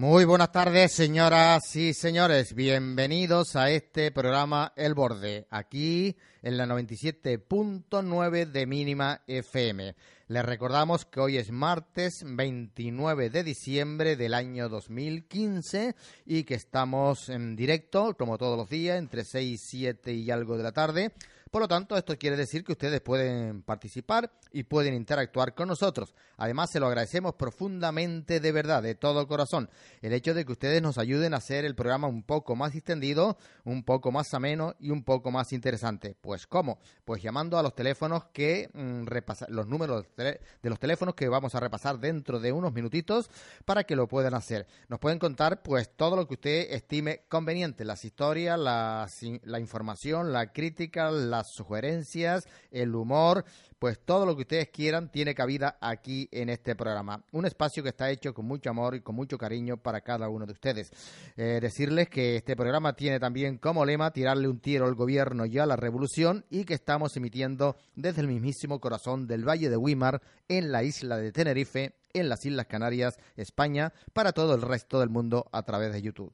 Muy buenas tardes, señoras y señores. Bienvenidos a este programa El Borde, aquí en la 97.9 de Mínima FM. Les recordamos que hoy es martes 29 de diciembre del año 2015 y que estamos en directo, como todos los días, entre 6, 7 y algo de la tarde por lo tanto, esto quiere decir que ustedes pueden participar y pueden interactuar con nosotros. Además, se lo agradecemos profundamente de verdad, de todo corazón, el hecho de que ustedes nos ayuden a hacer el programa un poco más extendido, un poco más ameno y un poco más interesante. Pues ¿cómo? Pues llamando a los teléfonos que mm, los números de los teléfonos que vamos a repasar dentro de unos minutitos para que lo puedan hacer. Nos pueden contar pues todo lo que usted estime conveniente, las historias, la información, la crítica, la sugerencias, el humor, pues todo lo que ustedes quieran tiene cabida aquí en este programa. Un espacio que está hecho con mucho amor y con mucho cariño para cada uno de ustedes. Eh, decirles que este programa tiene también como lema tirarle un tiro al gobierno y a la revolución y que estamos emitiendo desde el mismísimo corazón del Valle de Wimar en la isla de Tenerife, en las Islas Canarias, España, para todo el resto del mundo a través de YouTube.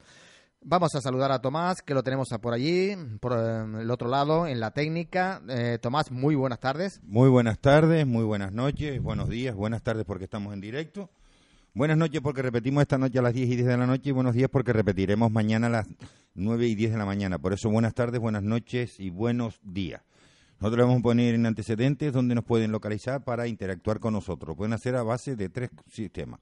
Vamos a saludar a Tomás, que lo tenemos por allí, por eh, el otro lado, en la técnica. Eh, Tomás, muy buenas tardes. Muy buenas tardes, muy buenas noches, buenos días, buenas tardes porque estamos en directo. Buenas noches porque repetimos esta noche a las 10 y 10 de la noche y buenos días porque repetiremos mañana a las 9 y 10 de la mañana. Por eso buenas tardes, buenas noches y buenos días. Nosotros vamos a poner en antecedentes donde nos pueden localizar para interactuar con nosotros. pueden hacer a base de tres sistemas.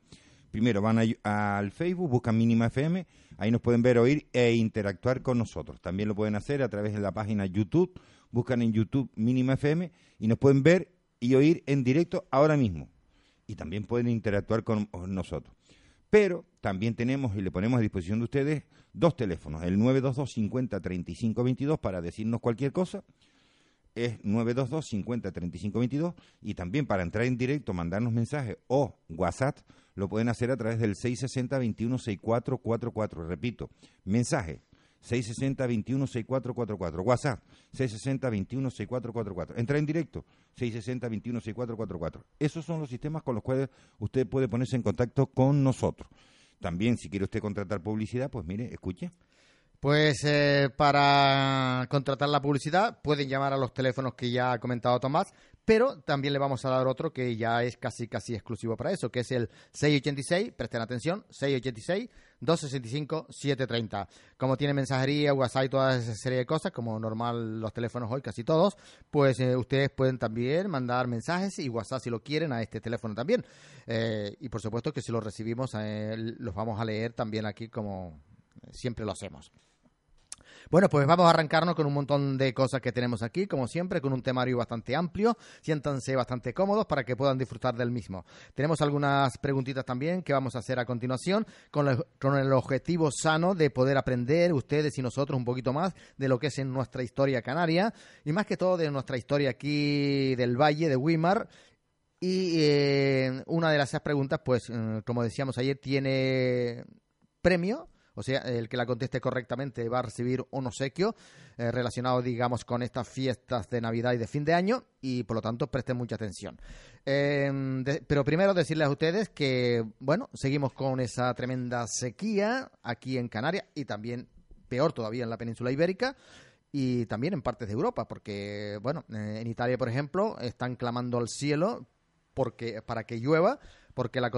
Primero van al Facebook, buscan Mínima FM, ahí nos pueden ver, oír e interactuar con nosotros. También lo pueden hacer a través de la página YouTube, buscan en YouTube Mínima FM y nos pueden ver y oír en directo ahora mismo. Y también pueden interactuar con nosotros. Pero también tenemos y le ponemos a disposición de ustedes dos teléfonos, el 922 50 35 22 para decirnos cualquier cosa es 922 50 35 22 y también para entrar en directo, mandarnos mensajes o WhatsApp, lo pueden hacer a través del 660 21 6444. Repito, mensaje 660 21 6444. WhatsApp 660 21 6444. Entrar en directo 660 21 6444. Esos son los sistemas con los cuales usted puede ponerse en contacto con nosotros. También, si quiere usted contratar publicidad, pues mire, escuche. Pues eh, para contratar la publicidad pueden llamar a los teléfonos que ya ha comentado Tomás, pero también le vamos a dar otro que ya es casi casi exclusivo para eso, que es el 686, presten atención, 686 265 730. Como tiene mensajería, WhatsApp y toda esa serie de cosas, como normal los teléfonos hoy casi todos, pues eh, ustedes pueden también mandar mensajes y WhatsApp si lo quieren a este teléfono también. Eh, y por supuesto que si los recibimos los vamos a leer también aquí como siempre lo hacemos. Bueno, pues vamos a arrancarnos con un montón de cosas que tenemos aquí, como siempre, con un temario bastante amplio. Siéntanse bastante cómodos para que puedan disfrutar del mismo. Tenemos algunas preguntitas también que vamos a hacer a continuación con, el objetivo sano de poder aprender ustedes y nosotros un poquito más de lo que es en nuestra historia canaria y más que todo de nuestra historia aquí del Valle de Wimar y eh, una de las preguntas, pues, eh, como decíamos ayer, tiene premio o sea, el que la conteste correctamente va a recibir un obsequio eh, relacionado, digamos, con estas fiestas de Navidad y de fin de año y por lo tanto presten mucha atención. Em, pero primero decirles a ustedes que, bueno, seguimos con esa tremenda sequía aquí en Canarias y también peor todavía en la península ibérica y también en partes de Europa, porque, bueno, eh, en Italia, por ejemplo, están clamando al cielo porque para que llueva, porque la,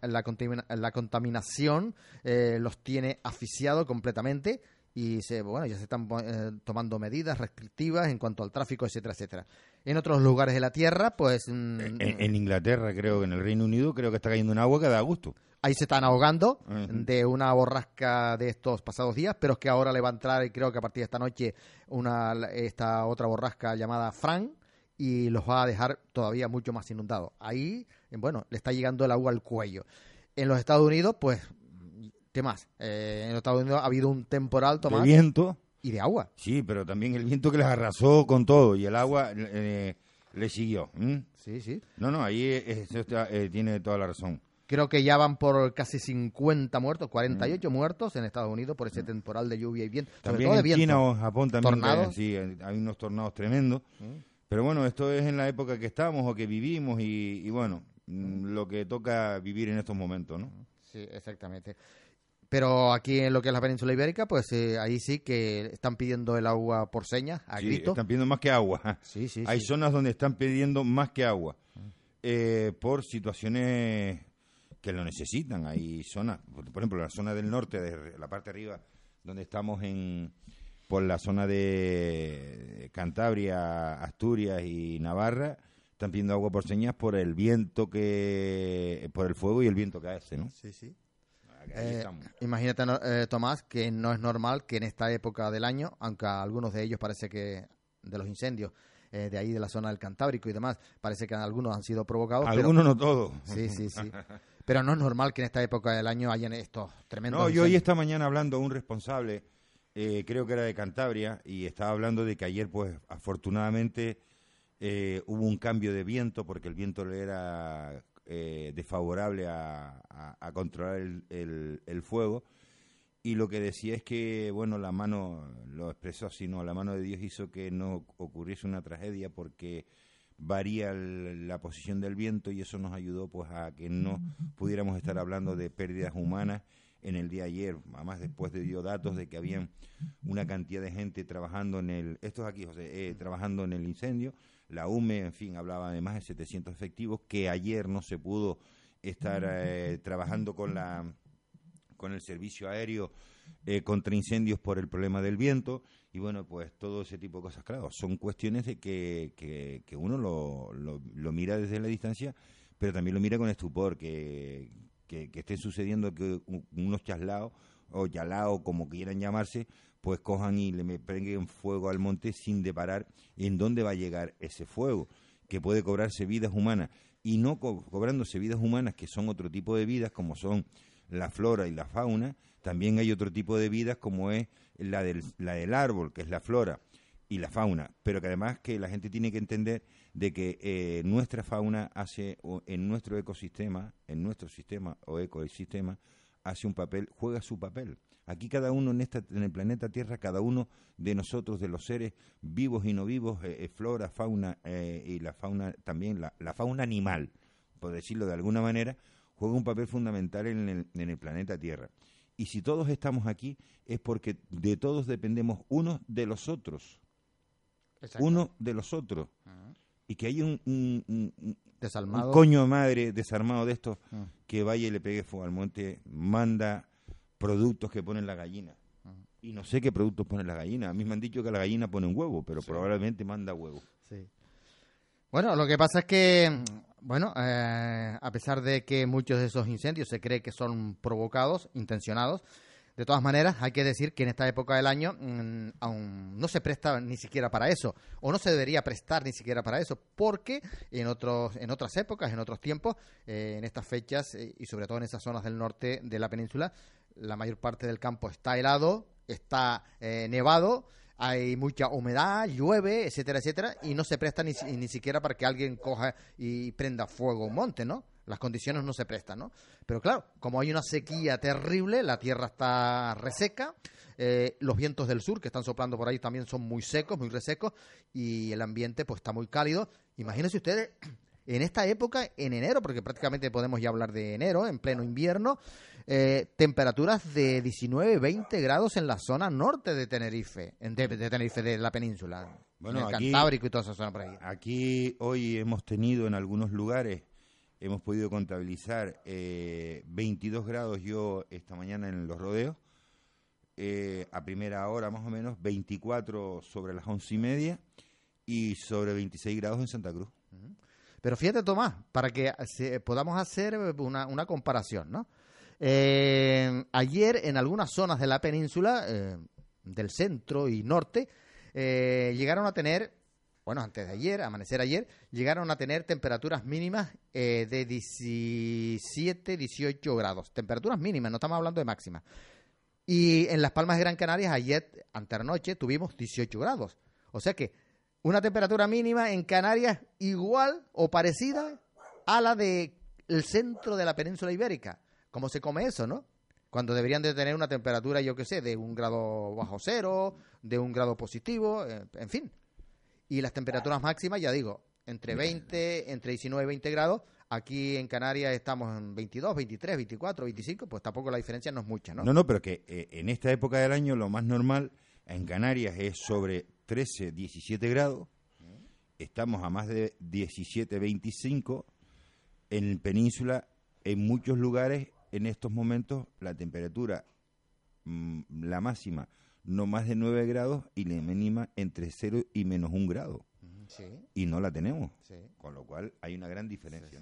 la, contaminación eh, los tiene asfixiados completamente y se, bueno, ya se están eh, tomando medidas restrictivas en cuanto al tráfico, etcétera, etcétera. En otros lugares de la Tierra, pues... Mm, en, Inglaterra, creo que en el Reino Unido, creo que está cayendo un agua que da gusto. Ahí se están ahogando de una borrasca de estos pasados días, pero es que ahora le va a entrar, y creo que a partir de esta noche, una, esta otra borrasca llamada Fran, y los va a dejar todavía mucho más inundados. Ahí, bueno, le está llegando el agua al cuello. En los Estados Unidos, pues ¿Qué más? Eh, en los Estados Unidos ha habido un temporal, Tomás. De viento. Y de agua. Sí, pero también el viento que les arrasó con todo y el agua eh, le siguió. Sí, sí. No, no, ahí eh, tiene toda la razón. Creo que ya van por casi 50 muertos, 48 mm. muertos en Estados Unidos por ese mm. temporal de lluvia y viento. También en China o Japón también. ¿Tornados? sí, hay unos tornados tremendos. Mm. Pero bueno, esto es en la época que estamos o que vivimos y, y bueno, lo que toca vivir en estos momentos, ¿no? Sí, exactamente. Pero aquí en lo que es la península ibérica, pues eh, ahí sí que están pidiendo el agua por señas, a sí, Están pidiendo más que agua. Sí, sí, Hay zonas donde están pidiendo más que agua eh, por situaciones que lo necesitan. Hay zonas, por ejemplo, la zona del norte, de la parte de arriba, donde estamos en por la zona de Cantabria, Asturias y Navarra, están pidiendo agua por señas por el viento que, por el fuego y el viento que hace, ¿no? Sí, sí. Eh, imagínate, eh, Tomás, que no es normal que en esta época del año, aunque algunos de ellos parece que de los incendios eh, de ahí de la zona del Cantábrico y demás, parece que algunos han sido provocados. Algunos no todos. Sí, sí, sí. pero no es normal que en esta época del año hayan estos tremendos. No, yo hoy esta mañana hablando a un responsable, creo que era de Cantabria, y estaba hablando de que ayer, pues afortunadamente, hubo un cambio de viento porque el viento le era eh, desfavorable a, controlar el, fuego. Y lo que decía es que, bueno, la mano, lo expresó así, ¿no? La mano de Dios hizo que no ocurriese una tragedia porque varía la posición del viento y eso nos ayudó pues a que no pudiéramos estar hablando de pérdidas humanas en el día de ayer, además después de dio datos de que habían una cantidad de gente trabajando en el, esto es aquí José, eh, trabajando en el incendio, la UME, en fin, hablaba de más de 700 efectivos, que ayer no se pudo estar eh, trabajando con, la, con el servicio aéreo eh, contra incendios por el problema del viento. Y bueno, pues todo ese tipo de cosas, claro, son cuestiones de que, que, uno lo, lo, mira desde la distancia, pero también lo mira con estupor, que, que, que esté sucediendo que unos chaslados o yalao, como quieran llamarse, pues cojan y le prenden fuego al monte sin deparar en dónde va a llegar ese fuego, que puede cobrarse vidas humanas. Y no cobrándose vidas humanas, que son otro tipo de vidas, como son la flora y la fauna, también hay otro tipo de vidas como es la del, la del árbol, que es la flora y la fauna, pero que además que la gente tiene que entender de que eh, nuestra fauna hace en nuestro ecosistema, en nuestro sistema o ecosistema, hace un papel, juega su papel. Aquí cada uno en, esta, en el planeta Tierra, cada uno de nosotros, de los seres vivos y no vivos, eh, eh, flora, fauna eh, y la fauna también, la, la, fauna animal, por decirlo de alguna manera, juega un papel fundamental en el, en el planeta Tierra. Y si todos estamos aquí es porque de todos dependemos unos de los otros. Uno de los otros. Y que hay un, un, coño madre desarmado de estos que vaya y le pegue fuego al monte, manda productos que ponen la gallina. Y no sé qué productos ponen la gallina. A mí me han dicho que la gallina pone un huevo, pero probablemente manda huevo. Sí. Bueno, lo que pasa es que, bueno, eh, a pesar de que muchos de esos incendios se cree que son provocados, intencionados, de todas maneras, hay que decir que en esta época del año mm, aún no se presta ni siquiera para eso, o no se debería prestar ni siquiera para eso, porque en otros, en otras épocas, en otros tiempos, eh, en estas fechas eh, y sobre todo en esas zonas del norte de la península, la mayor parte del campo está helado, está eh, nevado, hay mucha humedad, llueve, etcétera, etcétera, y no se presta ni, ni siquiera para que alguien coja y prenda fuego un monte, ¿no? Las condiciones no se prestan, ¿no? Pero claro, como hay una sequía terrible, la tierra está reseca, eh, los vientos del sur que están soplando por ahí también son muy secos, muy resecos, y el ambiente pues está muy cálido. Imagínense ustedes en esta época, en enero, porque prácticamente podemos ya hablar de enero, en pleno invierno, eh, temperaturas de 19, 20 grados en la zona norte de Tenerife, de, Tenerife, de la península. Bueno, en el Cantábrico y toda esa zona por ahí. Aquí hoy hemos tenido en algunos lugares hemos podido contabilizar eh, 22 grados yo esta mañana en los rodeos, eh, a primera hora más o menos, 24 sobre las once y media y sobre 26 grados en Santa Cruz. Pero fíjate, Tomás, para que podamos hacer una, comparación, ¿no? Eh, ayer en algunas zonas de la península, eh, del centro y norte, llegaron a tener, bueno, antes de ayer, amanecer ayer, llegaron a tener temperaturas mínimas eh, de 17, 18 grados. Temperaturas mínimas, no estamos hablando de máximas. Y en Las Palmas de Gran Canaria, ayer, anternoche, tuvimos 18 grados. O sea que una temperatura mínima en Canarias igual o parecida a la del centro de la península ibérica. ¿Cómo se come eso, no? Cuando deberían de tener una temperatura, yo qué sé, de un grado bajo cero, de un grado positivo, eh, en fin. Y las temperaturas máximas, ya digo, entre 20, entre 19 y 20 grados. Aquí en Canarias estamos en 22, 23, 24, 25, pues tampoco la diferencia no es mucha, ¿no? No, no, pero que eh, en esta época del año lo más normal en Canarias es sobre 13, 17 grados. Estamos a más de 17, 25. En Península, en muchos lugares, en estos momentos, la temperatura, mm, la máxima, no más de 9 grados y la mínima entre 0 y menos 1 grado. Sí, Y no la tenemos. sí. Con lo cual hay una gran diferencia.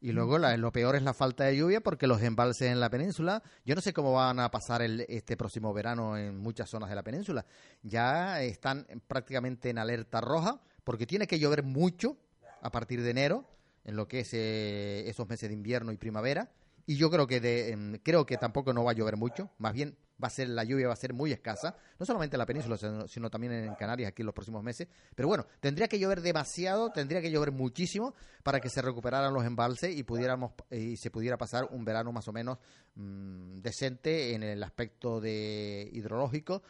Y luego la- lo peor es la falta de lluvia porque los embalses en la península, yo no sé cómo van a pasar el, este próximo verano en muchas zonas de la península, ya están prácticamente en alerta roja porque tiene que llover mucho a partir de enero en lo que es eh, esos meses de invierno y primavera y yo creo que de, em, creo que tampoco no va a llover mucho, más bien va a ser la lluvia va a ser muy escasa, no solamente en la península, sino, sino también en Canarias aquí en los próximos meses, pero bueno, tendría que llover demasiado, tendría que llover muchísimo para que se recuperaran los embalses y pudiéramos y se pudiera pasar un verano más o menos mm, decente en el aspecto de hidrológico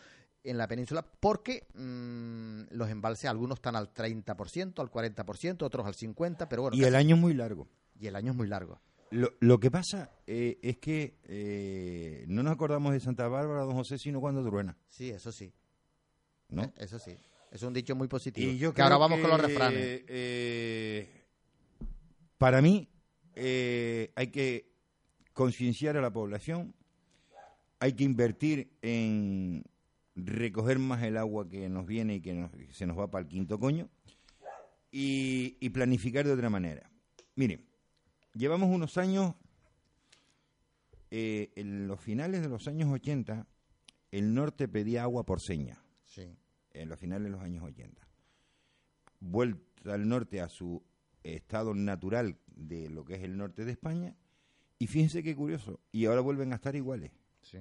en la península, porque mm, los embalses algunos están al 30%, al 40%, otros al 50%, pero bueno, Y el año es muy largo. y el año es muy largo. Lo, lo que pasa eh, es que eh, no nos acordamos de Santa Bárbara, don José, sino cuando truena. Sí, eso sí, ¿no? eh, eso sí. Es un dicho muy positivo. Y yo que ahora vamos con los refranes. eh, para mí, hay que concienciar a la población, hay que invertir en recoger más el agua que nos viene y que, nos- que se nos va para el quinto coño y, y planificar de otra manera. Miren, llevamos unos años, eh, en los finales de los años 80, el norte pedía agua por seña Sí. en los finales de los años 80. Vuelta al norte a su estado natural de lo que es el norte de España. Y fíjense qué curioso. Y ahora vuelven a estar iguales. Sí.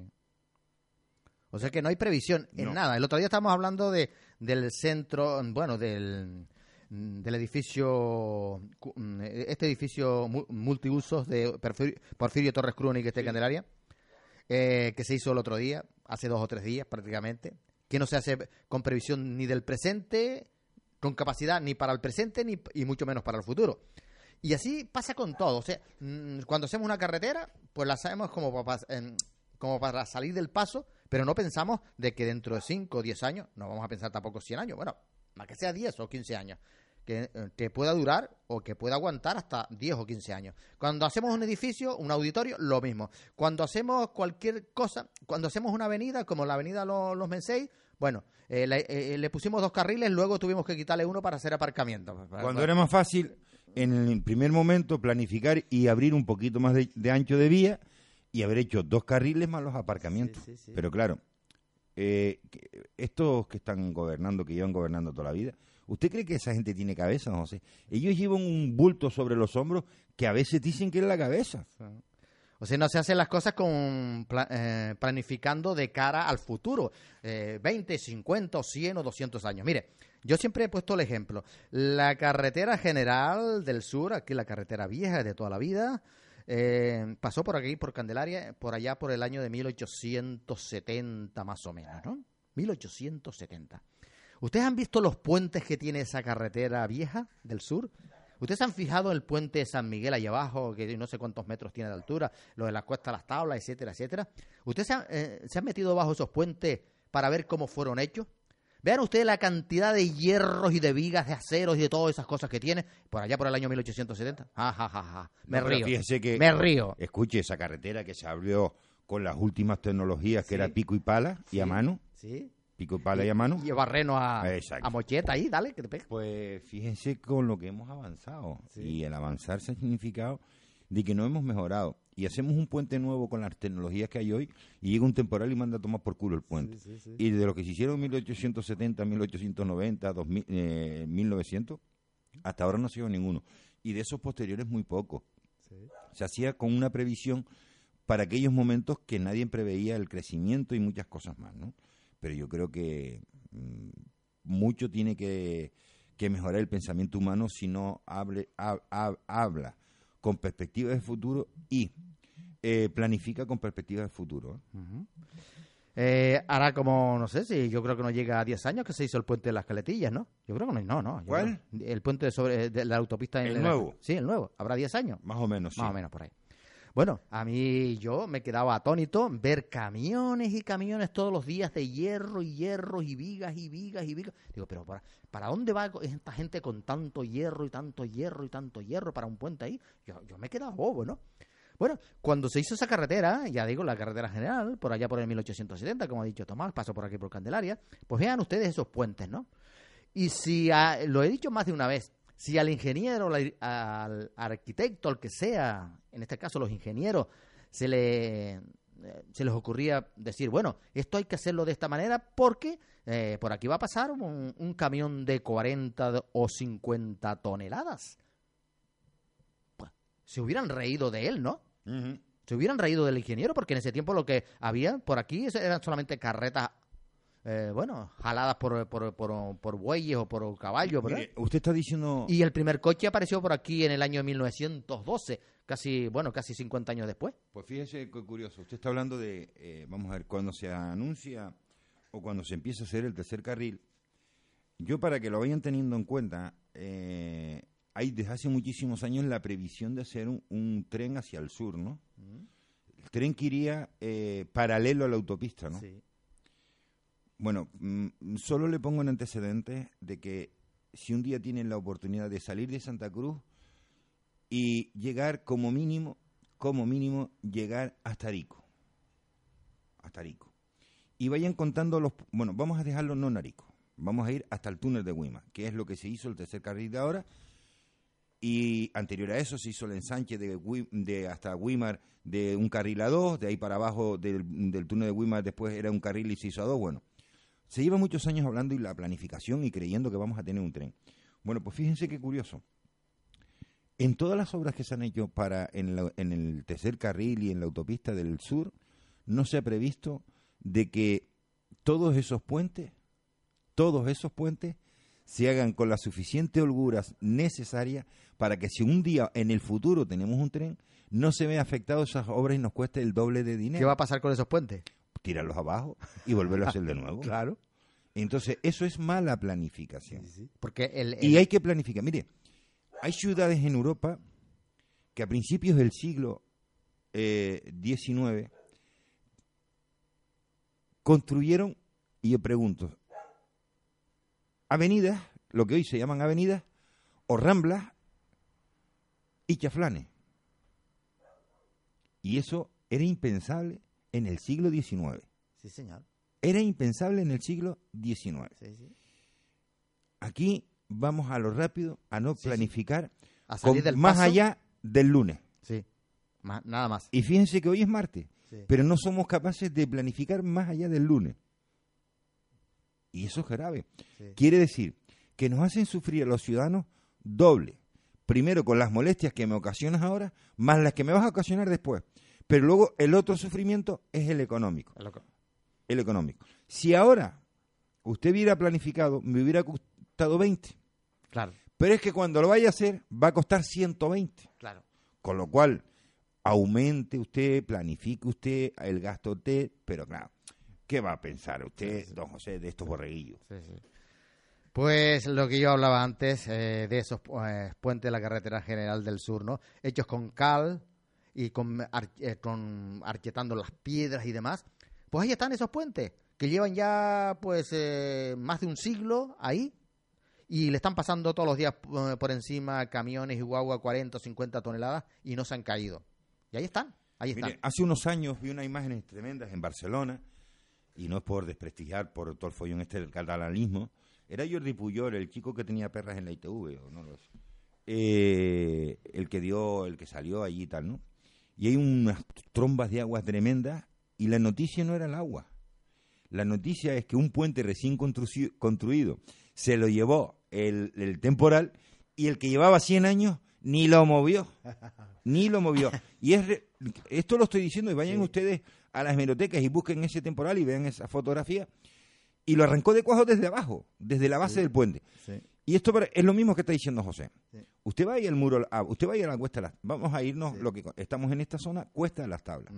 O sea que no hay previsión en No. nada. El otro día estábamos hablando de, del centro, bueno, del, del edificio, mm, este edificio mu- multiusos de Porfirio, Porfirio Torres Cruz y este Candelaria, eh, que se hizo el otro día, hace dos o tres días prácticamente, que no se hace con previsión ni del presente, con capacidad ni para el presente ni, y mucho menos para el futuro. Y así pasa con todo. O sea, mm, cuando hacemos una carretera, pues la hacemos como para, como para salir del paso, pero no pensamos de que dentro de 5 o 10 años, no vamos a pensar tampoco 100 años, bueno, más que sea 10 o 15 años, que, eh, que pueda durar o que pueda aguantar hasta 10 o 15 años. Cuando hacemos un edificio, un auditorio, lo mismo. Cuando hacemos cualquier cosa, cuando hacemos una avenida, como la avenida Los, Los Menseis, bueno, eh, le, eh, le pusimos dos carriles, luego tuvimos que quitarle uno para hacer aparcamiento. Cuando era más fácil, en el primer momento, planificar y abrir un poquito más de, de ancho de vía y haber hecho dos carriles más los aparcamientos. Sí, sí, sí. Pero claro, eh, estos que están gobernando, que llevan gobernando toda la vida, ¿usted cree que esa gente tiene cabeza, José? Ellos llevan un bulto sobre los hombros que a veces dicen que es la cabeza. O sea, no se hacen las cosas con eh, planificando de cara al futuro, eh, 20, 50, o 100 o 200 años. Mire, yo siempre he puesto el ejemplo. La carretera general del sur, aquí la carretera vieja de toda la vida, eh, pasó por aquí, por Candelaria, por allá por el año de 1870 más o menos, ¿no? 1870. ¿Ustedes han visto los puentes que tiene esa carretera vieja del sur? ¿Ustedes han fijado en el puente de San Miguel allá abajo, que no sé cuántos metros tiene de altura, lo de la cuesta de las tablas, etcétera, etcétera? ¿Ustedes se han, eh, se han metido bajo esos puentes para ver cómo fueron hechos? Vean ustedes la cantidad de hierros y de vigas, de aceros y de todas esas cosas que tiene por allá por el año 1870. Ja, ja, ja, ja. Me No, río. que- Me río. Escuche, esa carretera que se abrió con las últimas tecnologías, que Sí. era pico y pala y a mano, Sí. Pico y pala y a mano, barreno a, a mocheta ahí, dale, que te pega. pues fíjense con lo que hemos avanzado. Sí. Y el avanzar se ha significado de que no hemos mejorado. Y hacemos un puente nuevo con las tecnologías que hay hoy y llega un temporal y manda a tomar por culo el puente. Y de lo que se hicieron en 1870, 1890, 2000, eh, 1900, hasta ahora no ha sido ninguno. Y de esos posteriores muy poco. Se hacía con una previsión para aquellos momentos que nadie preveía el crecimiento y muchas cosas más, ¿no? Pero yo creo que mm, mucho tiene que, que mejorar el pensamiento humano si no hable, hab- hab- habla con perspectiva de futuro y eh, planifica con perspectiva de futuro. ¿eh? Eh, hará como, no sé si yo creo que no llega a 10 años que se hizo el puente de las Caletillas, ¿no? Yo creo que no, no, ¿Cuál? creo- el puente sobre de la autopista. en ¿El la- nuevo? Sí, el nuevo. ¿Habrá 10 años? Más o menos, sí. Más o menos por ahí. Bueno, a mí yo me quedaba atónito ver camiones y camiones todos los días de hierro y hierro y vigas y vigas y vigas. Digo, pero ¿para, ¿para dónde va esta gente con tanto hierro y tanto hierro y tanto hierro para un puente ahí? Yo, yo me quedaba bobo, ¿no? Bueno, cuando se hizo esa carretera, ya digo, la carretera general, por allá por el 1870, como ha dicho Tomás, paso por aquí por Candelaria, pues vean ustedes esos puentes, ¿no? Y si, a- lo he dicho más de una vez, si al ingeniero, al, arquitecto, al que sea, en este caso los ingenieros, se, le, eh, se les ocurría decir, bueno, esto hay que hacerlo de esta manera porque eh, por aquí va a pasar un, un camión de 40 o 50 toneladas. Pues, se hubieran reído de él, ¿no? Se hubieran reído del ingeniero porque en ese tiempo lo que había por aquí eran solamente carretas, eh, bueno, jaladas por, por, por, por bueyes o por caballos, ¿verdad? Mire, usted está diciendo... Y el primer coche apareció por aquí en el año 1912, casi, bueno, casi 50 años después. Pues fíjese qué curioso. Usted está hablando de, eh, vamos a ver, cuando se anuncia o cuando se empieza a hacer el tercer carril. Yo para que lo vayan teniendo en cuenta, eh, hay desde hace muchísimos años la previsión de hacer un, un tren hacia el sur, ¿no? El tren que iría eh, paralelo a la autopista, ¿no? Sí. Bueno, mm, solo le pongo en antecedentes de que si un día tienen la oportunidad de salir de Santa Cruz y llegar como mínimo, como mínimo, llegar hasta Arico. Hasta Arico. Y vayan contando los... Bueno, vamos a dejarlo no en Arico. Vamos a ir hasta el túnel de Guima, que es lo que se hizo el tercer carril de ahora. Y anterior a eso se hizo el ensanche de, de hasta Guimar de un carril a dos, de ahí para abajo del, del túnel de Guimar después era un carril y se hizo a dos. Bueno, se lleva muchos años hablando y la planificación y creyendo que vamos a tener un tren. Bueno, pues fíjense qué curioso. En todas las obras que se han hecho para en, la- en el tercer carril y en la autopista del sur, no se ha previsto de que todos esos puentes, todos esos puentes, se hagan con las suficientes holguras necesarias para que si un día en el futuro tenemos un tren, no se vea afectado esas obras y nos cueste el doble de dinero. ¿Qué va a pasar con esos puentes? Tirarlos abajo y volverlo a hacer de nuevo. Claro. Entonces, eso es mala planificación. Porque el, Y hay que planificar. Mire, hay ciudades en Europa que a principios del siglo eh, XIX construyeron, y yo pregunto, avenidas, lo que hoy se llaman avenidas, o ramblas y chaflanes. Y eso era impensable en el siglo XIX. Sí, señor. Era impensable en el siglo XIX. Sí, sí. Aquí vamos a lo rápido, a no Sí, planificar A con- salir del más paso. allá del lunes. Sí. Más- nada más. Y fíjense que hoy es martes, Sí. pero no somos capaces de planificar más allá del lunes. Y eso es grave. Sí. Quiere decir que nos hacen sufrir a los ciudadanos doble. Primero con las molestias que me ocasionas ahora, más las que me vas a ocasionar después. Pero luego el otro sufrimiento es el económico. El económico. Si ahora usted hubiera planificado, me hubiera costado 20. Claro, Pero es que cuando lo vaya a hacer, va a costar 120. claro. Con lo cual, aumente usted, planifique usted el gasto usted, pero claro, ¿qué va a pensar usted, don José, de estos borreguillos? Sí, sí. Pues lo que yo hablaba antes eh, de esos eh, puentes de la carretera general del sur, ¿no? Hechos con cal y con, ar- eh, con archetando las piedras y demás. Pues ahí están esos puentes. que llevan ya pues eh, más de un siglo ahí y le están pasando todos los días eh, por encima camiones y guagua 40 o 50 toneladas y no se han caído. Y ahí están, ahí están. Mire, hace unos años vi unas imágenes tremendas en Barcelona, y no es por desprestigiar por todo el follón este del catalanismo, era Jordi Puyol, el chico que tenía perras en la ITV, o no lo sé. Eh, el que dio, el que salió allí y tal, ¿no? Y hay unas trombas de agua tremendas y la noticia no era el agua. La noticia es que un puente recién construido se lo llevó el, el temporal y el que llevaba 100 años ni lo movió. Ni lo movió. Y es re- esto lo estoy diciendo y vayan ustedes a las hemerotecas y busquen ese temporal y vean esa fotografía. Y lo arrancó de cuajo desde abajo, desde la base del puente. Sí. Y esto para- es lo mismo que está diciendo José. Sí. Usted vaya al muro, ah, usted vaya a la cuesta de las, vamos a irnos, lo que estamos en esta zona, cuesta de las tablas.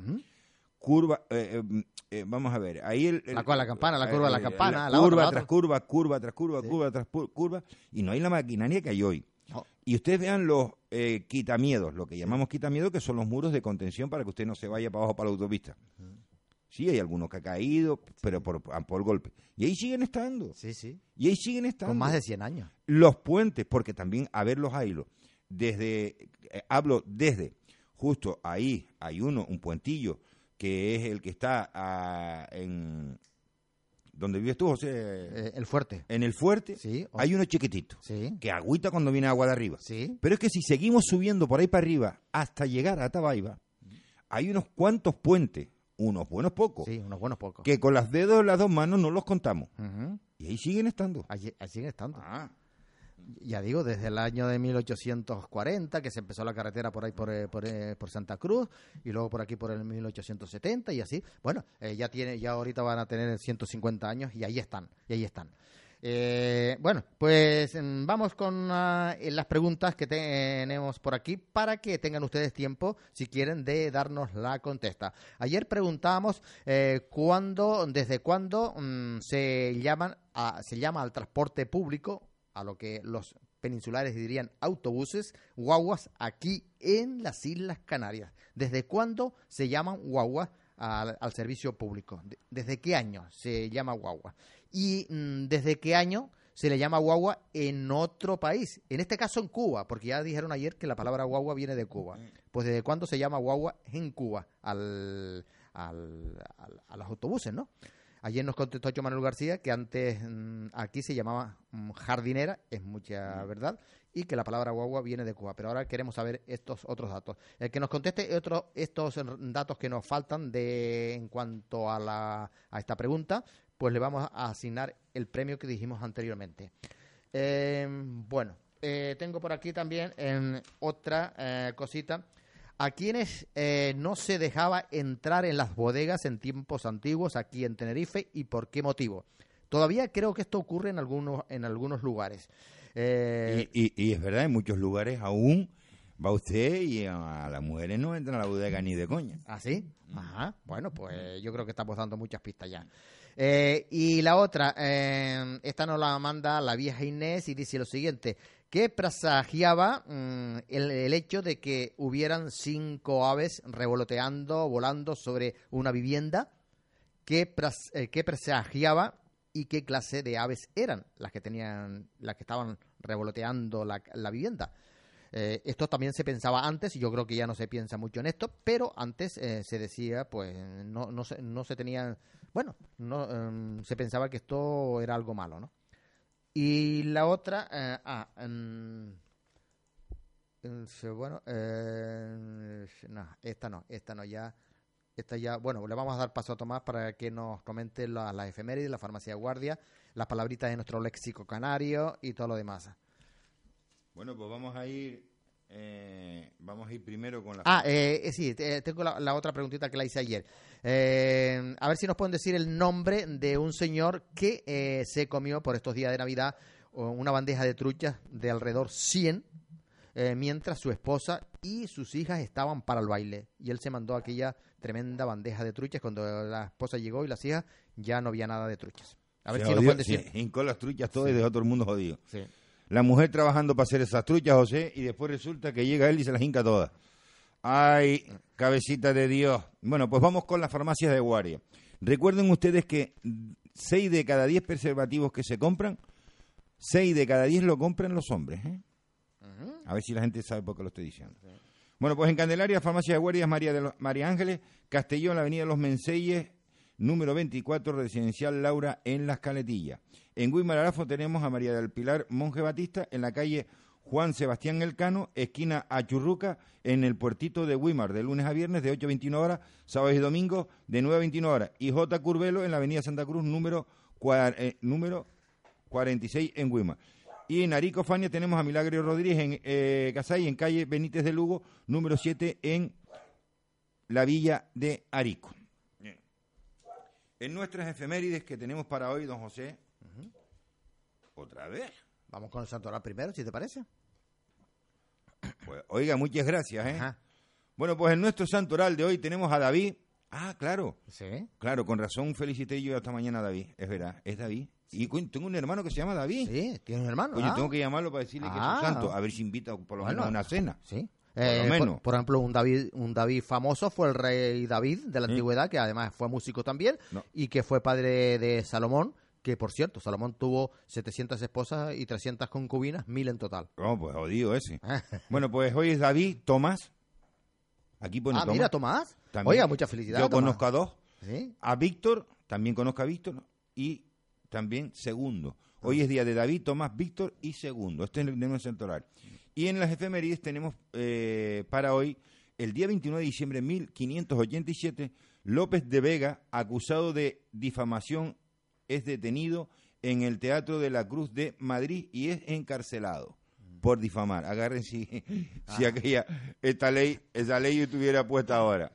Curva, eh, eh, eh, vamos a ver, ahí el, el- La la campana, la curva de la campana, la curva otra, la tras curva, curva tras curva, Sí. curva tras curva, y no hay la maquinaria que hay hoy. No. Y ustedes vean los eh, quitamiedos, lo que llamamos quitamiedos, que son los muros de contención para que usted no se vaya para abajo para la autopista. Sí, hay algunos que ha caído, pero por, por golpe. Y ahí siguen estando. Sí, sí. Y ahí siguen estando. Con más de 100 años. Los puentes, porque también, a ver los hilos, desde, eh, hablo desde, justo ahí hay uno, un puentillo, que es el que está ah, en, donde vives tú, José, Eh, el fuerte. en el fuerte, Sí. o- hay uno chiquitito, Sí. que agüita cuando viene agua de arriba. Sí. Pero es que si seguimos subiendo por ahí para arriba hasta llegar a Tabaiba, hay unos cuantos puentes, unos buenos pocos, Sí, unos buenos pocos. que con las dedos de las dos manos no los contamos. Ujú. Y ahí siguen estando. Allí, allí siguen estando. Ah, Ya digo, desde el año de 1840, que se empezó la carretera por ahí por, eh, por, eh, por Santa Cruz, y luego por aquí por el 1870 y así. Bueno, eh, ya tiene, ya ahorita van a tener 150 años y ahí están, y ahí están. Eh, bueno, pues mm, vamos con ah, eh, las preguntas que tenemos por aquí para que tengan ustedes tiempo, si quieren, de darnos la contesta. Ayer preguntábamos eh, cuándo, desde cuándo mm, se llaman, se llama al transporte público a lo que los peninsulares dirían autobuses, guaguas aquí en las Islas Canarias. ¿Desde cuándo se llaman guaguas al, al servicio público? De- ¿Desde qué año se llama guagua? Y mm, desde qué año se le llama guagua en otro país, en este caso en Cuba, porque ya dijeron ayer que la palabra guagua viene de Cuba. Pues desde cuándo se llama guagua en Cuba al, al- al- a los autobuses, ¿no? Ayer nos contestó Manuel García que antes mm, aquí se llamaba mm, jardinera, es mucha verdad, y que la palabra guagua viene de Cuba. Pero ahora queremos saber estos otros datos. El que nos conteste otro, estos datos que nos faltan de en cuanto a, la, a esta pregunta, pues le vamos a asignar el premio que dijimos anteriormente. Eh, bueno, eh, tengo por aquí también en otra eh, cosita. A quienes eh, no se dejaba entrar en las bodegas en tiempos antiguos aquí en Tenerife y por qué motivo. Todavía creo que esto ocurre en algunos, en algunos lugares. Eh, Y, y- y es verdad, en muchos lugares aún va usted y a las mujeres no entran a la bodega ni de coña. ¿Ah, sí? Ajá. Bueno, pues yo creo que estamos dando muchas pistas ya. Eh, y la otra, eh, esta nos la manda la vieja Inés y dice lo siguiente. ¿Qué presagiaba mm, el, el hecho de que hubieran cinco aves revoloteando, volando sobre una vivienda? ¿Qué, pras- eh, qué presagiaba y qué clase de aves eran las que tenían, las que estaban revoloteando la, la vivienda? Eh, esto también se pensaba antes y yo creo que ya no se piensa mucho en esto, pero antes eh, se decía, pues no, no, se, no se tenía, bueno, no, em, se pensaba que esto era algo malo, ¿no? Y la otra, eh, ah, em, em, bueno, eh, no, esta no, esta no, ya, esta ya, bueno, le vamos a dar paso a Tomás para que nos comente la- las efemérides, la farmacia de guardia, las palabritas de nuestro léxico canario y todo lo demás. Bueno, pues vamos a ir, eh, vamos a ir primero con la... Ah, eh, eh, sí, te- tengo la, la otra preguntita que la hice ayer. Eh, a ver si nos pueden decir el nombre de un señor que se comió por estos días de Navidad una bandeja de truchas de alrededor 100, eh, mientras su esposa y sus hijas estaban para el baile. Y él se mandó aquella tremenda bandeja de truchas. Cuando la esposa llegó y las hijas, ya no había nada de truchas. A ver Se si nos jodió, pueden decir. sí, hincó las truchas todas y dejó todo el mundo jodido. Sí. La mujer trabajando para hacer esas truchas, José, y después resulta que llega él y se las hinca todas. Ay, cabecita de Dios. Bueno, pues vamos con las farmacias de guardia. Recuerden ustedes que 6 de cada 10 preservativos que se compran, 6 de cada 10 lo compran los hombres. ¿eh? A ver si la gente sabe por qué lo estoy diciendo. Bueno, pues en Candelaria, Farmacia de Guardias María, de María Ángeles, Castellón, la Avenida de los Menseyes, número 24, Residencial Laura, en Las Caletillas. En Guimarães tenemos a María del Pilar Monje Batista, en la calle Juan Sebastián Elcano, esquina Achurruca, en el puertito de Wimar, de lunes a viernes, de 8 a 21 horas, sábados y domingos, de 9 a 21 horas. Y J. Curvelo, en la Avenida Santa Cruz, número, eh, número 46 en Wimar. Y en Arico, Fania, tenemos a Milagro Rodríguez en eh, Casay, en calle Benítez de Lugo, número 7 en la villa de Arico. Bien. En nuestras efemérides que tenemos para hoy, don José, otra vez. Vamos con el santoral primero, si te parece. Pues, oiga, muchas gracias. ¿eh? Ajá. Bueno, pues en nuestro santoral de hoy tenemos a David. Ah, claro, Sí. claro, con razón felicité yo esta mañana a David. Es verdad, es David. Y tengo un hermano que se llama David. Sí, tiene un hermano. Oye, ah. tengo que llamarlo para decirle que es Ah. un santo. A ver si invita por lo Bueno. menos a una cena. Sí. Por lo Eh, menos. Por, ejemplo, un David, un David famoso fue el rey David de la antigüedad, que además fue músico también, No. y que fue padre de Salomón, que por cierto, Salomón tuvo 700 esposas y 300 concubinas, mil en total. Oh, pues jodido ese. bueno, pues hoy es David Tomás. Aquí pone ah, Tomás. mira, Tomás. También. Oiga, mucha felicidad. Yo Tomás. conozco a dos. ¿Sí? A Víctor, también conozco a Víctor. Y también segundo. Hoy es día de David, Tomás, Víctor y segundo. Este es el tema central. Y en las efemérides tenemos eh, para hoy, el día 29 de diciembre de 1587, López de Vega, acusado de difamación, es detenido en el Teatro de la Cruz de Madrid y es encarcelado por difamar. Agarren si, si aquella, esta ley, esa ley estuviera puesta ahora.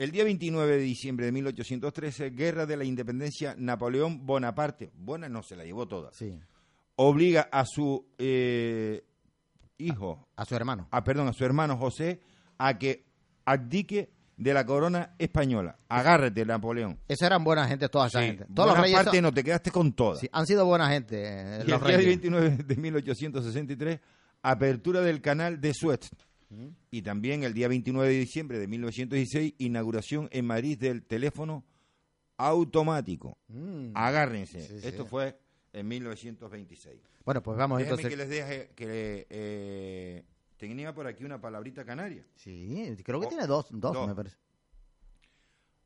El día 29 de diciembre de 1813, Guerra de la Independencia, Napoleón Bonaparte, buena no se la llevó toda, Sí. obliga a su eh, hijo, A su hermano. a, perdón, a su hermano José, a que abdique de la corona española. Agárrate, Napoleón. Esas eran buena gente, toda esa Sí, gente. Todos los reyes Bonaparte son- no te quedaste con todas. sí, han sido buena gente. eh, Y el los día reyes. 29 de 1863, apertura del canal de Suez. Y también el día 29 de diciembre de 1916, inauguración en Madrid del teléfono automático. Mm. Agárrense. Sí, sí. Esto fue en 1926. Bueno, pues vamos Déjenme entonces. que les deje que eh, tenía por aquí una palabrita canaria. Sí, creo que Oh, tiene dos, dos, dos. me parece.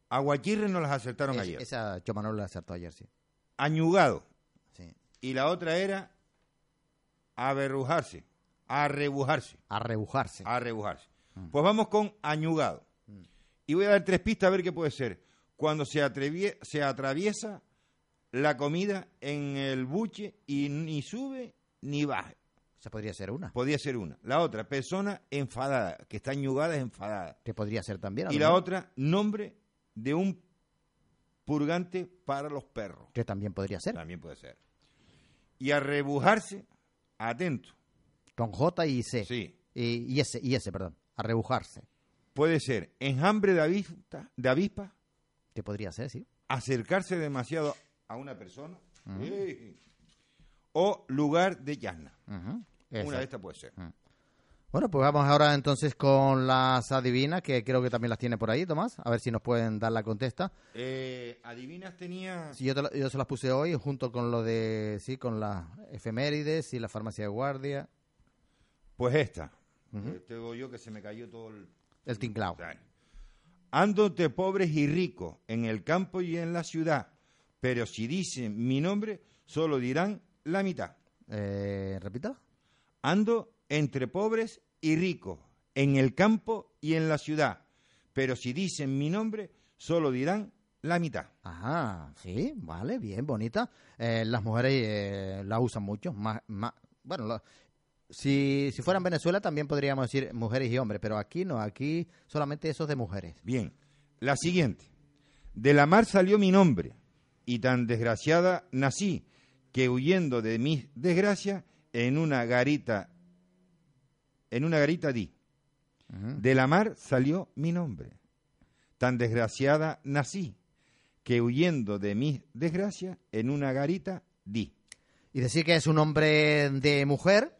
Aguachirre nos las acertaron Es- ayer. esa yo Manuel la acertó ayer, sí. Añugado. sí. Y la otra era aberrujarse. Arrebujarse. A rebujarse. a rebujarse. Mm. Pues vamos con añugado. Y voy a dar tres pistas a ver qué puede ser. Cuando se, atrevie- se atraviesa la comida en el buche y ni sube ni baja. Esa podría ser una. Podría ser una. La otra, persona enfadada, que está añugada es enfadada. Que podría ser también. a Y la otra, nombre de un purgante para los perros. Que también podría ser. También puede ser. Y a rebujarse, atento. Con J y C. Sí. Y, y ese, y ese, perdón. A rebujarse. Puede ser enjambre de avispa, de avispa Que podría ser, sí. acercarse demasiado a una persona o lugar de llana. Una de estas puede ser. Bueno, pues vamos ahora entonces con las adivinas, que creo que también las tiene por ahí, Tomás. A ver si nos pueden dar la contesta. Eh, adivinas tenía Sí, yo, te la- yo se las puse hoy junto con lo de, sí, con las efemérides y la farmacia de guardia, pues esta. Eh, Tengo yo que se me cayó todo el el tinclao. Ando entre pobres y ricos en el campo y en la ciudad, pero si dicen mi nombre solo dirán la mitad. Eh, ¿Repita? Ando entre pobres y ricos en el campo y en la ciudad, pero si dicen mi nombre solo dirán la mitad. Ajá, sí, vale, bien, bonita. Eh, las mujeres eh, la usan mucho. Más, más, bueno, lo- si, si fuera en Venezuela también podríamos decir mujeres y hombres, pero aquí no, aquí solamente eso es de mujeres. Bien, la siguiente. De la mar salió mi nombre, y tan desgraciada nací, que huyendo de mis desgracias, en una garita, en una garita di. De la mar salió mi nombre. Tan desgraciada nací, que huyendo de mis desgracias, en una garita di. Y decir que es un nombre de mujer,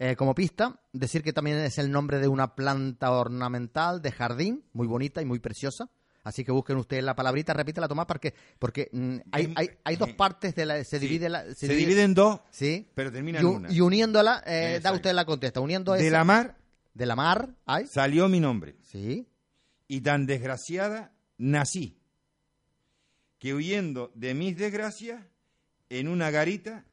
eh, como pista. Decir que también es el nombre de una planta ornamental de jardín, muy bonita y muy preciosa. Así que busquen ustedes la palabrita, repítela, Tomás, porque, porque mm, hay, hay, hay dos partes de la... Se Sí. divide la... Se, divide en dos, Sí. pero termina Y, en una. y uniéndola, eh, da usted la contesta. Uniendo de esa- la mar de la mar, salió mi nombre. Sí. Y tan desgraciada nací, que huyendo de mis desgracias, en una garita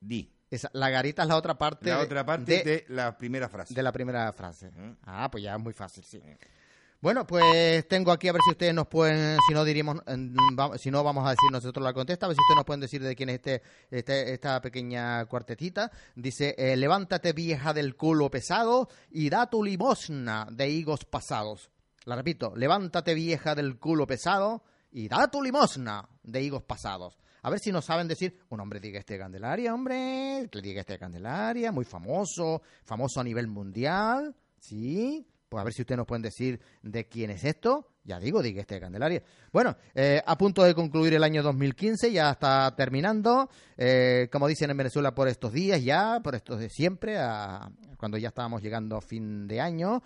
di. Esa, la garita es la otra parte, La de, otra parte de, de, la primera frase. de la primera frase. Ah, pues ya es muy fácil, sí. Bueno, pues tengo aquí a ver si ustedes nos pueden, si no diríamos, si no vamos a decir nosotros la contesta, a ver si ustedes nos pueden decir de quién es este, este- esta pequeña cuartetita. Dice, eh, levántate vieja del culo pesado y da tu limosna de higos pasados. La repito, levántate vieja del culo pesado y da tu limosna de higos pasados. A ver si nos saben decir, un hombre diga este de Candelaria, hombre, que diga este de Candelaria, muy famoso, famoso a nivel mundial, ¿sí? Pues a ver si ustedes nos pueden decir de quién es esto. Ya digo, diga este de Candelaria. Bueno, eh, a punto de concluir el año 2015, ya está terminando. Eh, como dicen en Venezuela, por estos días ya, por estos de siempre, a- cuando ya estábamos llegando a fin de año.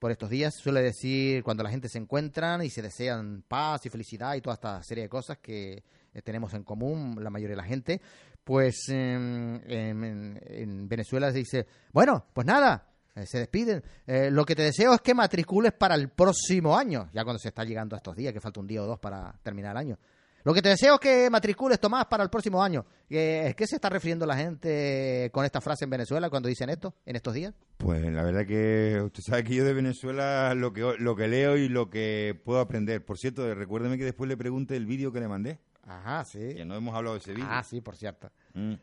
Por estos días suele decir cuando la gente se encuentran y se desean paz y felicidad y toda esta serie de cosas que eh, tenemos en común la mayoría de la gente, pues em, em, en, en Venezuela se dice, bueno, pues nada, eh, se despiden. Eh, lo que te deseo es que matricules para el próximo año, ya cuando se está llegando a estos días, que falta un día o dos para terminar el año. Lo que te deseo es que matricules, Tomás, para el próximo año. Eh, ¿Qué se está refiriendo la gente con esta frase en Venezuela cuando dicen esto, en estos días? Pues la verdad que usted sabe que yo de Venezuela lo que, lo que leo y lo que puedo aprender. Por cierto, recuérdeme que después le pregunte el vídeo que le mandé, Ajá, sí. que no hemos hablado de vídeo. Ah, sí, por cierto. Mm.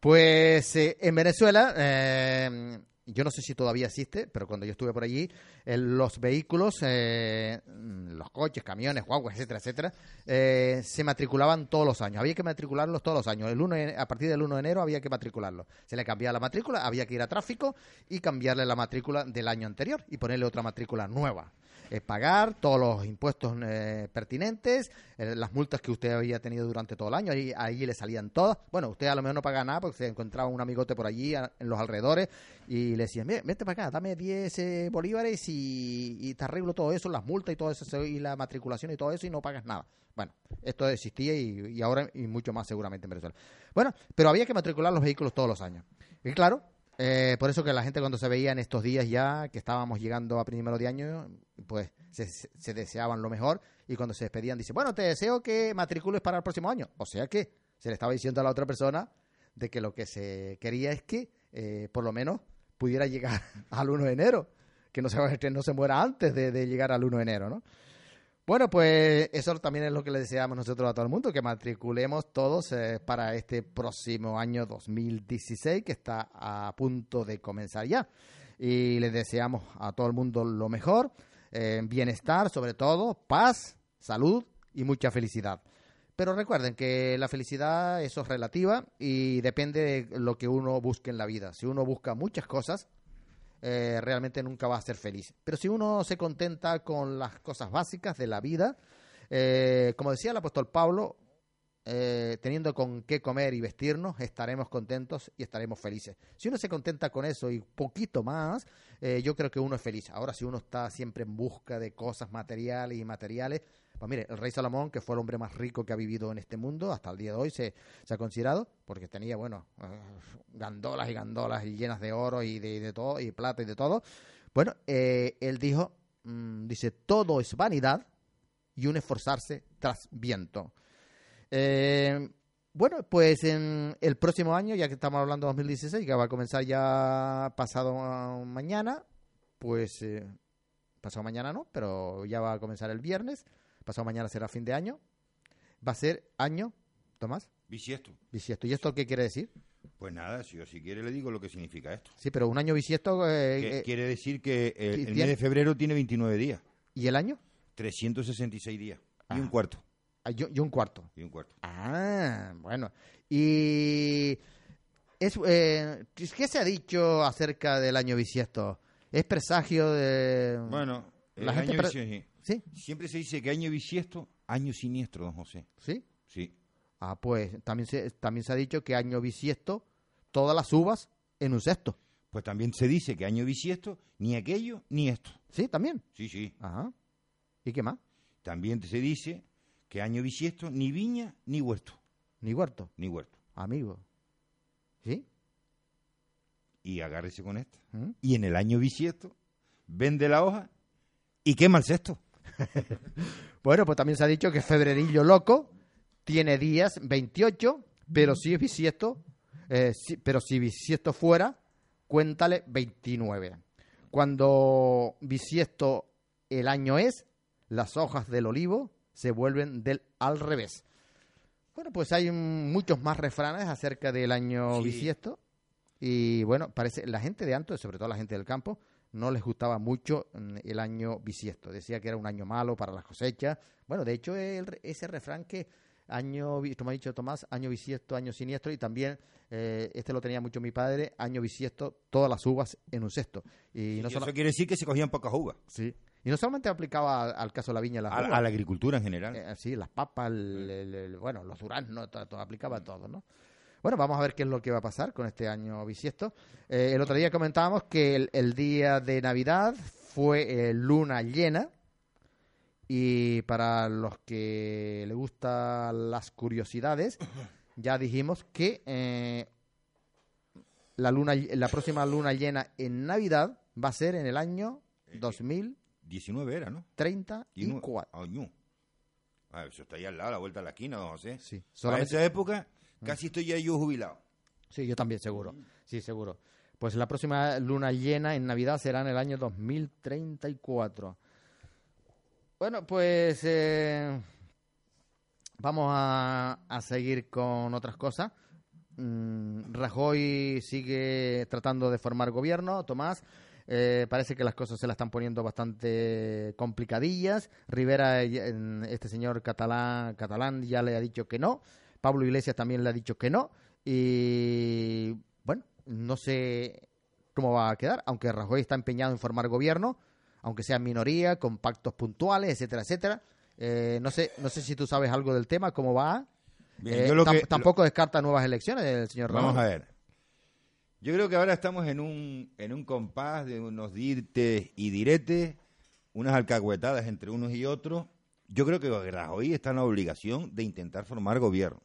Pues eh, en Venezuela, eh, yo no sé si todavía existe, pero cuando yo estuve por allí, eh, los vehículos, eh, los coches, camiones, guaguas, etcétera, etcétera, eh, se matriculaban todos los años. Había que matricularlos todos los años. El 1 de- a partir del 1 de enero había que matricularlos. Se le cambiaba la matrícula, había que ir a tráfico y cambiarle la matrícula del año anterior y ponerle otra matrícula nueva. Eh, pagar todos los impuestos eh, pertinentes, eh, las multas que usted había tenido durante todo el año, ahí, ahí le salían todas. Bueno, usted a lo mejor no paga nada porque se encontraba un amigote por allí en los alrededores y le decían, "Mira, vete para acá, dame 10 eh, bolívares y, te arreglo todo eso, las multas y todo eso, y la matriculación y todo eso y no pagas nada. Bueno, esto existía y ahora y mucho más seguramente en Venezuela. Bueno, pero había que matricular los vehículos todos los años. Y claro, eh, por eso que la gente cuando se veía en estos días ya que estábamos llegando a primero de año, pues se, se deseaban lo mejor y cuando se despedían dice, bueno, te deseo que matricules para el próximo año. O sea que se le estaba diciendo a la otra persona de que lo que se quería es que eh, por lo menos pudiera llegar al 1 de enero, que no se, no se muera antes de, de llegar al 1 de enero, ¿no? Bueno, pues eso también es lo que le deseamos nosotros a todo el mundo, que matriculemos todos eh, para este próximo año 2016 que está a punto de comenzar ya. Y les deseamos a todo el mundo lo mejor, eh, bienestar sobre todo, paz, salud y mucha felicidad. Pero recuerden que la felicidad eso es relativa y depende de lo que uno busque en la vida. Si uno busca muchas cosas, eh, realmente nunca va a ser feliz. Pero si uno se contenta con las cosas básicas de la vida, eh, como decía el apóstol Pablo, eh, teniendo con qué comer y vestirnos, estaremos contentos y estaremos felices. Si uno se contenta con eso y poquito más, yo creo que uno es feliz. Ahora, si uno está siempre en busca de cosas materiales y materiales, pues mire, el rey Salomón, que fue el hombre más rico que ha vivido en este mundo, hasta el día de hoy se, se ha considerado, porque tenía, bueno, eh, gandolas y gandolas y llenas de oro y de, todo, y plata y de todo. Bueno, eh, él dijo, mm, dice, todo es vanidad y un esforzarse tras viento. Eh, bueno, pues en el próximo año, ya que estamos hablando de 2016, que va a comenzar ya pasado uh, mañana, pues pasado mañana no, pero ya va a comenzar el viernes, pasado mañana será fin de año, va a ser año, Tomás, Bisiesto. bisiesto. ¿Y esto qué quiere decir? Pues nada, si yo si quiere le digo lo que significa esto. Sí, pero un año bisiesto eh, eh, quiere decir que el, ¿y el mes de febrero tiene 29 días, y el año 366 días y Ah. un cuarto. Ah, y, y un cuarto. Y un cuarto. Ah, bueno. Y es, eh, ¿qué se ha dicho acerca del año bisiesto? ¿Es presagio de...? Bueno, La el gente año bisiesto- ¿Sí? siempre se dice que año bisiesto, año siniestro, don José. ¿Sí? Sí. Ah, pues también se, también se ha dicho que año bisiesto, todas las uvas en un cesto. Pues también se dice que año bisiesto, ni aquello ni esto. ¿Sí? También. Sí, sí. Ajá. ¿Y qué más? también se dice que año bisiesto ni viña ni huerto. Ni huerto. Ni huerto. Amigo. ¿Sí? Y agárrese con esto. ¿Mm? Y en el año bisiesto vende la hoja y quema el cesto. Bueno, pues también se ha dicho que febrerillo loco tiene días 28, pero si es bisiesto, eh, si- pero si bisiesto fuera, cuéntale 29. Cuando bisiesto el año es, las hojas del olivo se vuelven del al revés. Bueno, pues hay muchos más refranes acerca del año Sí. bisiesto. Y bueno, parece la gente de Anto, sobre todo la gente del campo, no les gustaba mucho mm, el año bisiesto. Decía que era un año malo para las cosechas. Bueno, de hecho, el ese refrán que año, como ha dicho Tomás, año bisiesto, año siniestro, y también eh, este lo tenía mucho mi padre, año bisiesto, todas las uvas en un cesto. Y, no, Y solo- eso quiere decir que se cogían pocas uvas. sí. y no solamente aplicaba al, al caso de la viña las A, uvas. a la agricultura en general. Eh, sí, las papas, el- el- el- bueno, los duraznos, todo, todo, aplicaba todo, ¿no? Bueno, vamos a ver qué es lo que va a pasar con este año bisiesto. Eh, el otro día comentábamos que el, el día de Navidad fue eh, luna llena y para los que le gustan las curiosidades, ya dijimos que eh, la, luna, la próxima luna llena en Navidad va a ser en el año 2034. 19 era, ¿no? Año. Ah, eso está ahí al lado, a la vuelta de la esquina, don José. Sí, Para solamente esa época, casi estoy ya yo jubilado. Sí, yo también, seguro. Sí, seguro. Pues la próxima luna llena en Navidad será en el año 2034. Bueno, pues eh, vamos a, a seguir con otras cosas. Mm, Rajoy sigue tratando de formar gobierno, Tomás. Eh, parece que las cosas se la están poniendo bastante complicadillas. Rivera, eh, este señor catalán, catalán ya le ha dicho que no. Pablo Iglesias también le ha dicho que no. Y bueno, no sé cómo va a quedar, aunque Rajoy está empeñado en formar gobierno, aunque sea en minoría, con pactos puntuales, etcétera, etcétera. Eh, no sé, no sé si tú sabes algo del tema, cómo va. Bien, Eh, yo lo tam- que- tampoco descarta nuevas elecciones el señor Vamos a ver. Yo creo que ahora estamos en un, en un compás de unos dirtes y diretes, unas alcahuetadas entre unos y otros. Yo creo que Rajoy está en la obligación de intentar formar gobierno.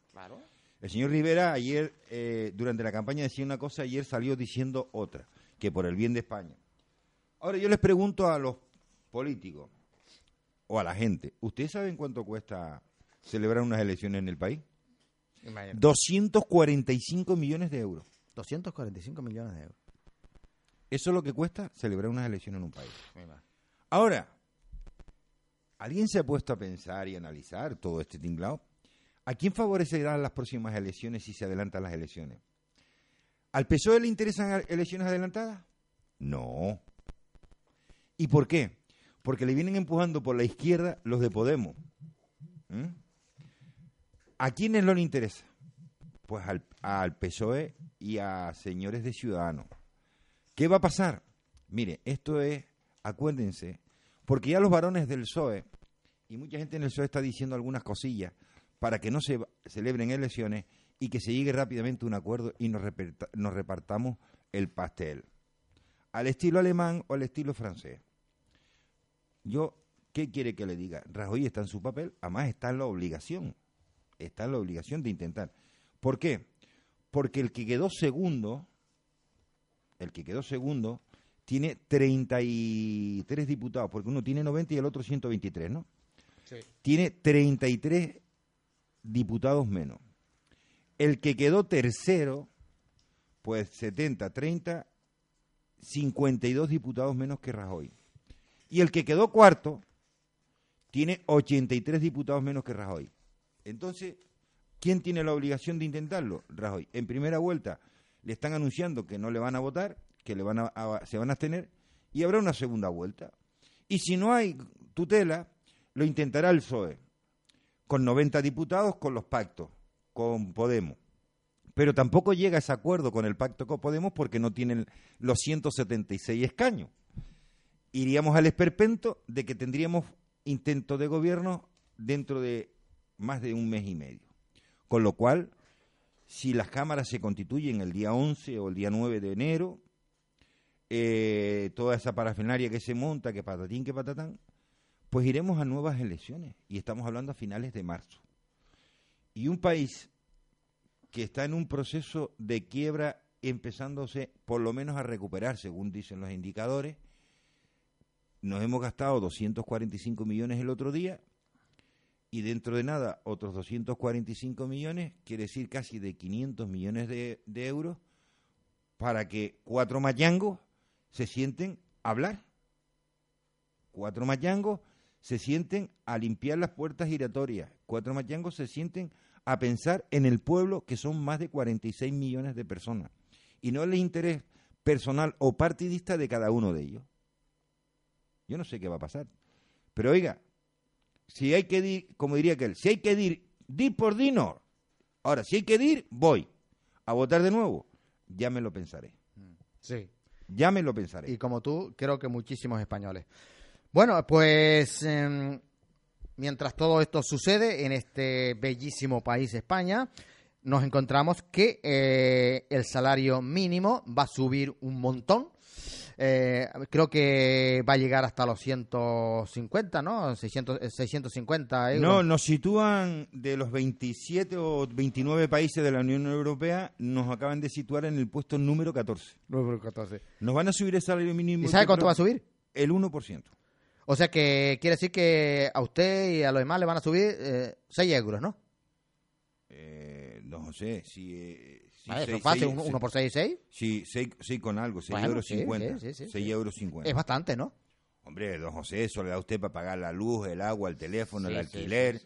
El señor Rivera ayer, eh, durante la campaña decía una cosa, ayer salió diciendo otra, que por el bien de España. Ahora yo les pregunto a los políticos o a la gente, ¿ustedes saben cuánto cuesta celebrar unas elecciones en el país? Imagínate. 245 millones de euros. 245 millones de euros. Eso es lo que cuesta celebrar unas elecciones en un país. Ahora, ¿alguien se ha puesto a pensar y analizar todo este tinglado? ¿A quién favorecerán las próximas elecciones si se adelantan las elecciones? ¿Al PSOE le interesan elecciones adelantadas? No. ¿Y por qué? Porque le vienen empujando por la izquierda los de Podemos. ¿Mm? ¿A quiénes no le interesa? Pues al, al PSOE y a señores de Ciudadanos. ¿Qué va a pasar? Mire, esto es, acuérdense, porque ya los varones del PSOE, y mucha gente en el PSOE está diciendo algunas cosillas para que no se celebren elecciones y que se llegue rápidamente a un acuerdo y nos, reparta- nos repartamos el pastel. Al estilo alemán o al estilo francés. Yo, ¿qué quiere que le diga? Rajoy está en su papel, además está en la obligación. Está en la obligación de intentar. ¿Por qué? Porque el que quedó segundo, el que quedó segundo, tiene 33 diputados, porque uno tiene 90 y el otro 123, ¿no? Tiene 33 diputados menos. El que quedó tercero, pues 70, 30, 52 diputados menos que Rajoy. Y el que quedó cuarto, tiene 83 diputados menos que Rajoy. Entonces, ¿quién tiene la obligación de intentarlo? Rajoy. En primera vuelta le están anunciando que no le van a votar, que le van a, a- se van a abstener, y habrá una segunda vuelta. Y si no hay tutela, lo intentará el PSOE, con 90 diputados, con los pactos, con Podemos. Pero tampoco llega a ese acuerdo con el pacto con Podemos porque no tienen los 176 escaños. Iríamos al esperpento de que tendríamos intento de gobierno dentro de más de un mes y medio. Con lo cual, si las cámaras se constituyen el día 11 o el día 9 de enero, eh, toda esa parafernalia que se monta, que patatín, que patatán, pues iremos a nuevas elecciones. Y estamos hablando a finales de marzo. Y un país que está en un proceso de quiebra empezándose por lo menos a recuperar, según dicen los indicadores. Nos hemos gastado 245 millones el otro día y dentro de nada otros 245 millones, quiere decir casi de 500 millones de, euros, para que cuatro mayangos se sienten a hablar. Cuatro mayangos se sienten a limpiar las puertas giratorias. Cuatro mayangos se sienten a pensar en el pueblo, que son más de 46 millones de personas y no el interés personal o partidista de cada uno de ellos. Yo no sé qué va a pasar. Pero oiga, si hay que ir, como diría aquel, si hay que ir, di por dino. Ahora, si hay que ir, voy a votar de nuevo. Ya me lo pensaré. Sí. Ya me lo pensaré. Y como tú, creo que muchísimos españoles. Bueno, pues em, mientras todo esto sucede en este bellísimo país España, nos encontramos que eh, el salario mínimo va a subir un montón. Eh, creo que va a llegar hasta los 150, ¿no? 600, 650 euros. No, nos sitúan de los 27 o 29 países de la Unión Europea, nos acaban de situar en el puesto número 14. Número 14. Nos van a subir el salario mínimo. ¿Y sabe cuánto va a subir? El 1%. O sea que quiere decir que a usted y a los demás le van a subir eh, 6 euros, ¿no? Eh, no sé, si... eh, si Vale, eso seis- es fácil, seis- uno, uno por 6 6 Sí, seis, seis con algo, 6 Bueno, euros sí, 50. sí, sí, sí, 6 sí. euros 50. Es bastante, ¿no? Hombre, don José, eso le da a usted para pagar la luz, el agua, el teléfono, el alquiler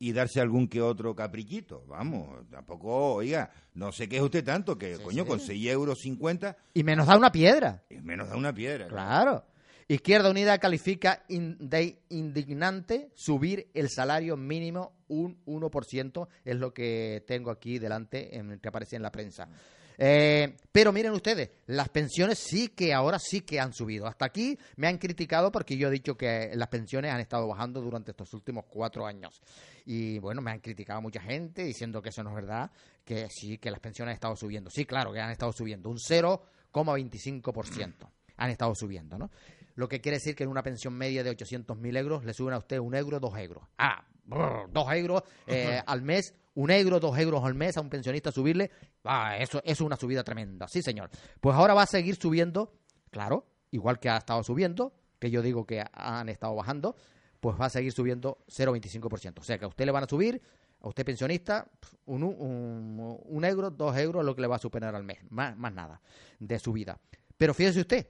y darse algún que otro caprichito. Vamos, tampoco, oiga, no sé qué es usted tanto, que Sí, coño, sí. con 6 euros 50 Y menos da una piedra. es menos de una piedra. ¿no? Claro. Izquierda Unida califica de indignante subir el salario mínimo un 1%, es lo que tengo aquí delante, en que aparece en la prensa. Eh, pero miren ustedes, las pensiones sí que ahora sí que han subido. Hasta aquí me han criticado porque yo he dicho que las pensiones han estado bajando durante estos últimos cuatro años. Y bueno, me han criticado mucha gente diciendo que eso no es verdad, que sí, que las pensiones han estado subiendo. Sí, claro, que han estado subiendo. Un 0,25% han estado subiendo, ¿no? Lo que quiere decir que en una pensión media de 800.000 euros le suben a usted un euro, dos euros. Ah, brr, dos euros eh, al mes, un euro, dos euros al mes a un pensionista subirle. Ah, eso, eso es una subida tremenda. Sí, señor. Pues ahora va a seguir subiendo, claro, igual que ha estado subiendo, que yo digo que han estado bajando, pues va a seguir subiendo 0,25%. O sea que a usted le van a subir, a usted pensionista, un, un, un euro, dos euros, lo que le va a superar al mes. Más, más nada de subida. Pero fíjese usted,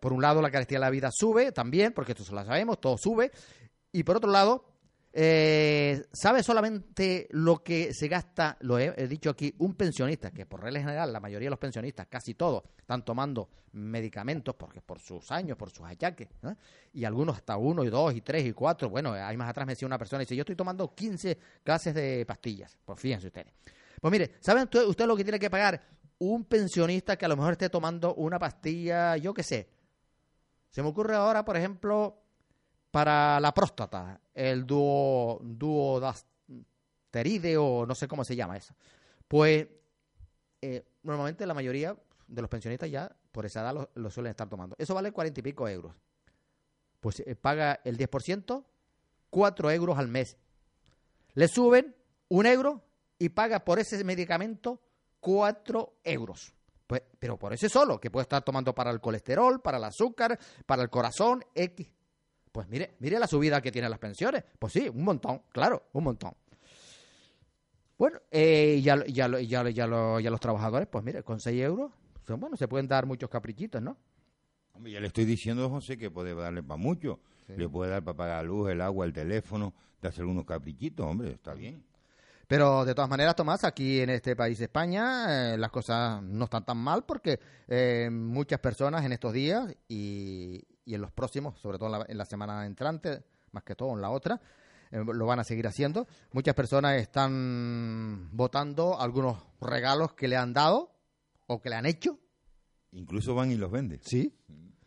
por un lado, la carestía de la vida sube también, porque esto lo sabemos, todo sube. Y por otro lado, eh, ¿sabe solamente lo que se gasta, lo he, dicho aquí, un pensionista, que por regla general la mayoría de los pensionistas, casi todos, están tomando medicamentos porque por sus años, por sus achaques, y algunos hasta uno, y dos, y tres, y cuatro. Bueno, ahí más atrás me decía una persona, dice, yo estoy tomando 15 clases de pastillas. Pues fíjense ustedes. Pues mire, ¿saben usted, usted lo que tiene que pagar? Un pensionista que a lo mejor esté tomando una pastilla, yo qué sé. Se me ocurre ahora, por ejemplo, para la próstata, el duo, duodasteride o no sé cómo se llama eso. Pues eh, normalmente la mayoría de los pensionistas ya por esa edad lo, suelen estar tomando. Eso vale cuarenta y pico euros. Pues eh, paga el 10%, cuatro euros al mes. Le suben un euro y paga por ese medicamento cuatro euros. Pues, pero por ese solo, que puede estar tomando para el colesterol, para el azúcar, para el corazón, X. Pues mire, mire la subida que tienen las pensiones. Pues sí, un montón, claro, un montón. Bueno, eh, ya, ya, ya, ya los trabajadores, pues mire, con 6 euros, son, bueno, se pueden dar muchos caprichitos, ¿no? Hombre, ya le estoy diciendo, José, que puede darle para mucho. Le puede dar para pagar la luz, el agua, el teléfono, darse algunos caprichitos, hombre, está bien. Pero de todas maneras, Tomás, aquí en este país España eh, las cosas no están tan mal porque eh, muchas personas en estos días y, y en los próximos, sobre todo en la, en la semana entrante, más que todo en la otra, eh, lo van a seguir haciendo. Muchas personas están votando algunos regalos que le han dado o que le han hecho. Incluso van y los venden. Sí.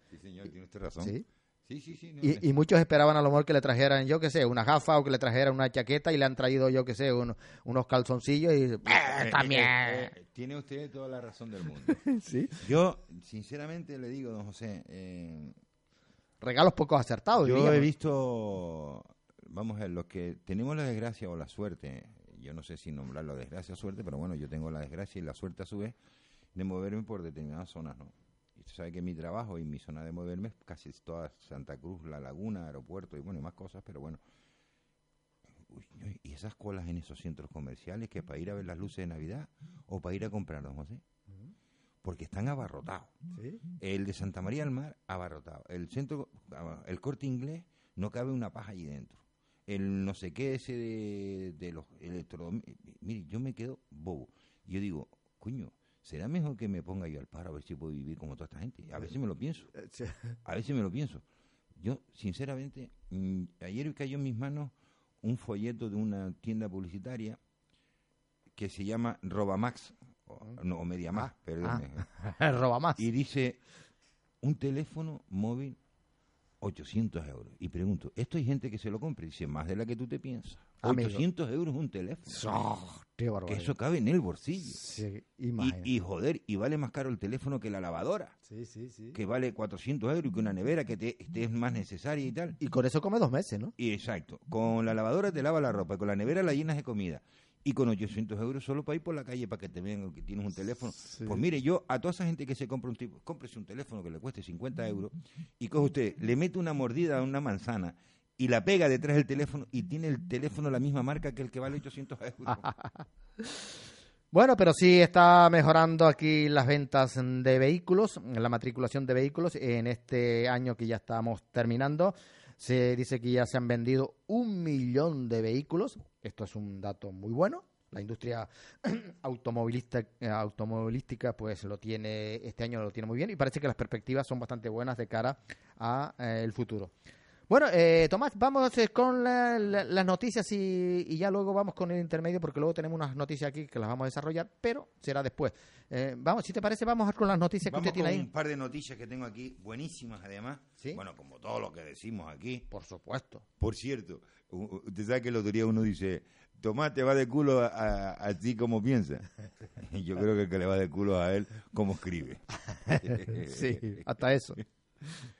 Sí, señor, tiene usted razón. Sí. Sí, sí. sí, no, Y, y muchos esperaban a lo mejor que le trajeran, yo qué sé, una gafa o que le trajeran una chaqueta y le han traído, yo qué sé, un- unos calzoncillos y... Eh, "Eh, también. eh, eh, tiene usted toda la razón del mundo. Sí. Yo, sinceramente, le digo, don José, regalos pocos acertados. Yo diríamos. he visto, vamos a ver, los que tenemos la desgracia o la suerte, yo no sé si nombrarlo desgracia o suerte, pero bueno, yo tengo la desgracia y la suerte a su vez de moverme por determinadas zonas, ¿no? Sabes que mi trabajo y mi zona de moverme es casi toda Santa Cruz, La Laguna, aeropuerto y bueno, y más cosas, pero bueno. Uy, y esas colas en esos centros comerciales que para ir a ver las luces de Navidad o para ir a comprar, don José. Porque están abarrotados. Sí. El de Santa María del Mar, abarrotado. El centro, ah, el corte inglés, no cabe una paja allí dentro. El no sé qué ese de, de los electrodomésticos. Mire, yo me quedo bobo. Yo digo, coño, ¿será mejor que me ponga yo al paro a ver si puedo vivir como toda esta gente? A veces me lo pienso. Eh. A veces me lo pienso. Yo, sinceramente, mm, ayer cayó en mis manos un folleto de una tienda publicitaria que se llama Robamax, o, no, Mediamax, perdón. Roba más. Y dice, un teléfono móvil, 800 euros. Y pregunto, ¿esto hay gente que se lo compre? Dice, más de la que tú te piensas. Amigo. 800 euros un teléfono. Oh, qué Que eso cabe en el bolsillo. Sí, Y, y joder, y vale más caro el teléfono que la lavadora, Sí, sí, sí. que vale 400 euros y que una nevera que te, te es más necesaria y tal. Y con eso come dos meses, ¿no? Y exacto, con la lavadora te lava la ropa, y con la nevera la llenas de comida. Y con 800 euros solo para ir por la calle para que te vean que tienes un teléfono. Pues mire, yo a toda esa gente que se compra un tipo, cómprese un teléfono que le cueste 50 euros y coge usted, le mete una mordida a una manzana y la pega detrás del teléfono y tiene el teléfono la misma marca que el que vale 800 euros. Bueno, pero sí está mejorando aquí las ventas de vehículos, la matriculación de vehículos. En este año que ya estamos terminando, se dice que ya se han vendido un millón de vehículos. Esto es un dato muy bueno. La industria automovilista, automovilística pues lo tiene este año lo tiene muy bien y parece que las perspectivas son bastante buenas de cara a eh, el futuro. Bueno, eh, Tomás, vamos eh, con la- la- las noticias y, y ya luego vamos con el intermedio porque luego tenemos unas noticias aquí que las vamos a desarrollar, pero será después. Eh, vamos, si te parece, vamos con las noticias Vamos que usted con tiene ahí. un par de noticias que tengo aquí, buenísimas además. ¿Sí? Bueno, como todo lo que decimos aquí. Por supuesto. Por cierto, usted sabe que el otro día uno dice, Tomás te va de culo a, a- así como piensa. Yo creo que el que le va de culo a él, como escribe. Sí, hasta eso.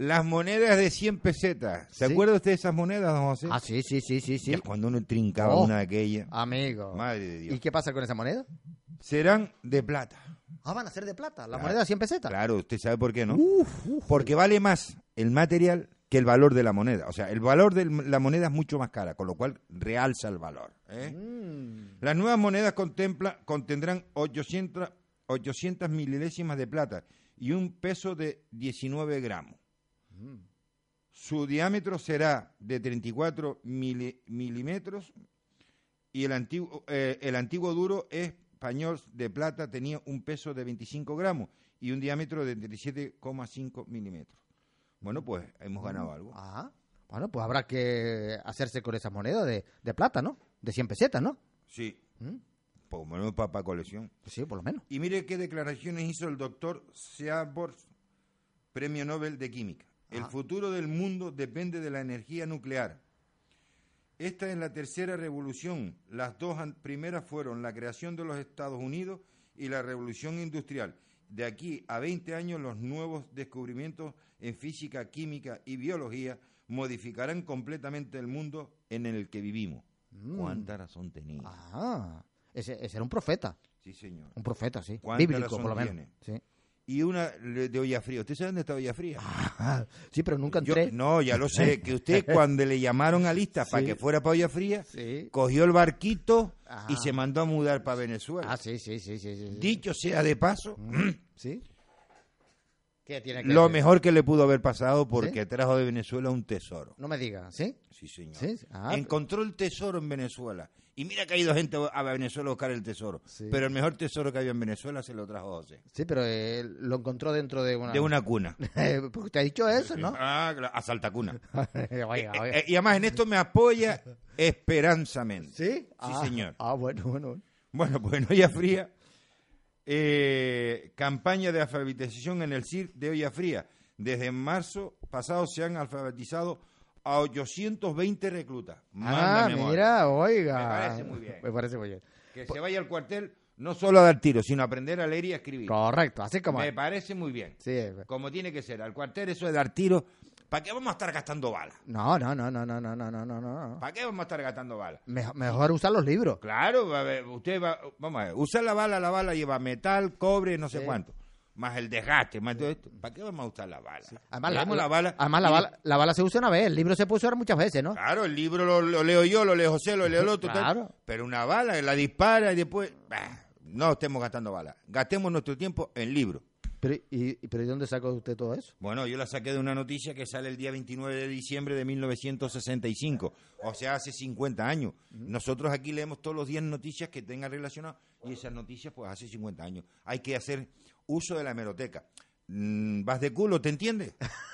Las monedas de 100 pesetas. ¿Se Sí. acuerda usted de esas monedas, don José? Ah, sí, sí, sí, sí, sí. Cuando uno trincaba Oh. una de aquellas. Amigo. Madre de Dios. ¿Y qué pasa con esa moneda? Serán de plata. Ah, van a ser de plata. La Claro. moneda de 100 pesetas. Claro, usted sabe por qué, ¿no? Uf, uf. Porque vale más el material que el valor de la moneda. O sea, el valor de la moneda es mucho más cara, con lo cual realza el valor. ¿eh? Mm. Las nuevas monedas contempla, contendrán 800, 800 milésimas de plata y un peso de 19 gramos. Su diámetro será de 34 mili- milímetros y el antiguo, eh, el antiguo duro español de plata tenía un peso de 25 gramos y un diámetro de 37,5 milímetros. Bueno, pues hemos ganado algo. Ah, bueno, pues habrá que hacerse con esa moneda de, de plata, ¿no? De 100 pesetas, ¿no? Sí, Mm, por lo menos para colección. pues sí, por lo menos. Y mire qué declaraciones hizo el doctor Seaborg, Premio Nobel de Química. El futuro del mundo depende de la energía nuclear. Esta es la tercera revolución. Las dos primeras fueron la creación de los Estados Unidos y la revolución industrial. De aquí a 20 años los nuevos descubrimientos en física, química y biología modificarán completamente el mundo en el que vivimos. ¿Cuánta razón tenía? Ah, ese, ese era un profeta. Sí, señor. Un profeta, sí. ¿Cuánta Bíblico, por lo menos. tiene? Sí. Y una de olla fría. ¿Usted sabe dónde está olla fría? Ah, sí, pero nunca Yo- entré. no, ya lo sé, que usted cuando le llamaron a lista para que fuera para olla fría, Sí. cogió el barquito y se mandó a mudar para Venezuela. Ah, sí, sí, sí, sí. Dicho sea de paso, ¿Sí? ¿Qué tiene que lo mejor que le pudo haber pasado porque trajo de Venezuela un tesoro. No me diga, ¿sí? Sí, señor. Ah, Encontró el tesoro en Venezuela. Y mira que ha ido gente a Venezuela a buscar el tesoro. Sí. Pero el mejor tesoro que había en Venezuela se lo trajo José. Sí, pero eh, lo encontró dentro de una... De una cuna. Porque usted ha dicho eso, ¿no? Ah, claro, a Saltacuna. oiga, oiga. Eh, y además en esto me apoya Esperanza Méndez. ¿Sí? Sí, Ah, señor. Ah, bueno, bueno. Bueno, pues en Olla Fría, eh, campaña de alfabetización en el CIR de Olla Fría. Desde marzo pasado se han alfabetizado a 820 reclutas. Ah, mira, oiga. Me parece muy bien. Me parece muy bien. Que se vaya al cuartel No solo a dar tiros, sino aprender a leer y a escribir. Correcto, así como Me parece muy bien. Sí. Como tiene que ser. Al cuartel eso de dar tiros. ¿Para qué vamos a estar gastando balas? No, no, no, no, no, no, no, no, no. ¿Para qué vamos a estar gastando balas? Mejor, mejor usar los libros. Claro, a ver, usted va, vamos a ver, usar la bala, la bala lleva metal, cobre, no sé cuánto, más el desgaste, más todo esto. ¿Para qué vamos a usar la bala? Además, la, la bala. además la, bala, la bala se usa una vez, el libro se puede usar muchas veces, ¿no? Claro, el libro lo, lo leo yo, lo leo José, lo leo el otro, tal. Claro. pero una bala la dispara y después, bah, no estemos gastando balas. Gastemos nuestro tiempo en libros. Pero, y, pero ¿y dónde sacó usted todo eso? Bueno, yo la saqué de una noticia que sale el día 29 de diciembre de 1965, o sea, hace 50 años. Nosotros aquí leemos todos los días noticias que tengan relacionado y esas noticias pues hace 50 años. Hay que hacer uso de la hemeroteca. Mm, ¿Vas de culo, te entiendes?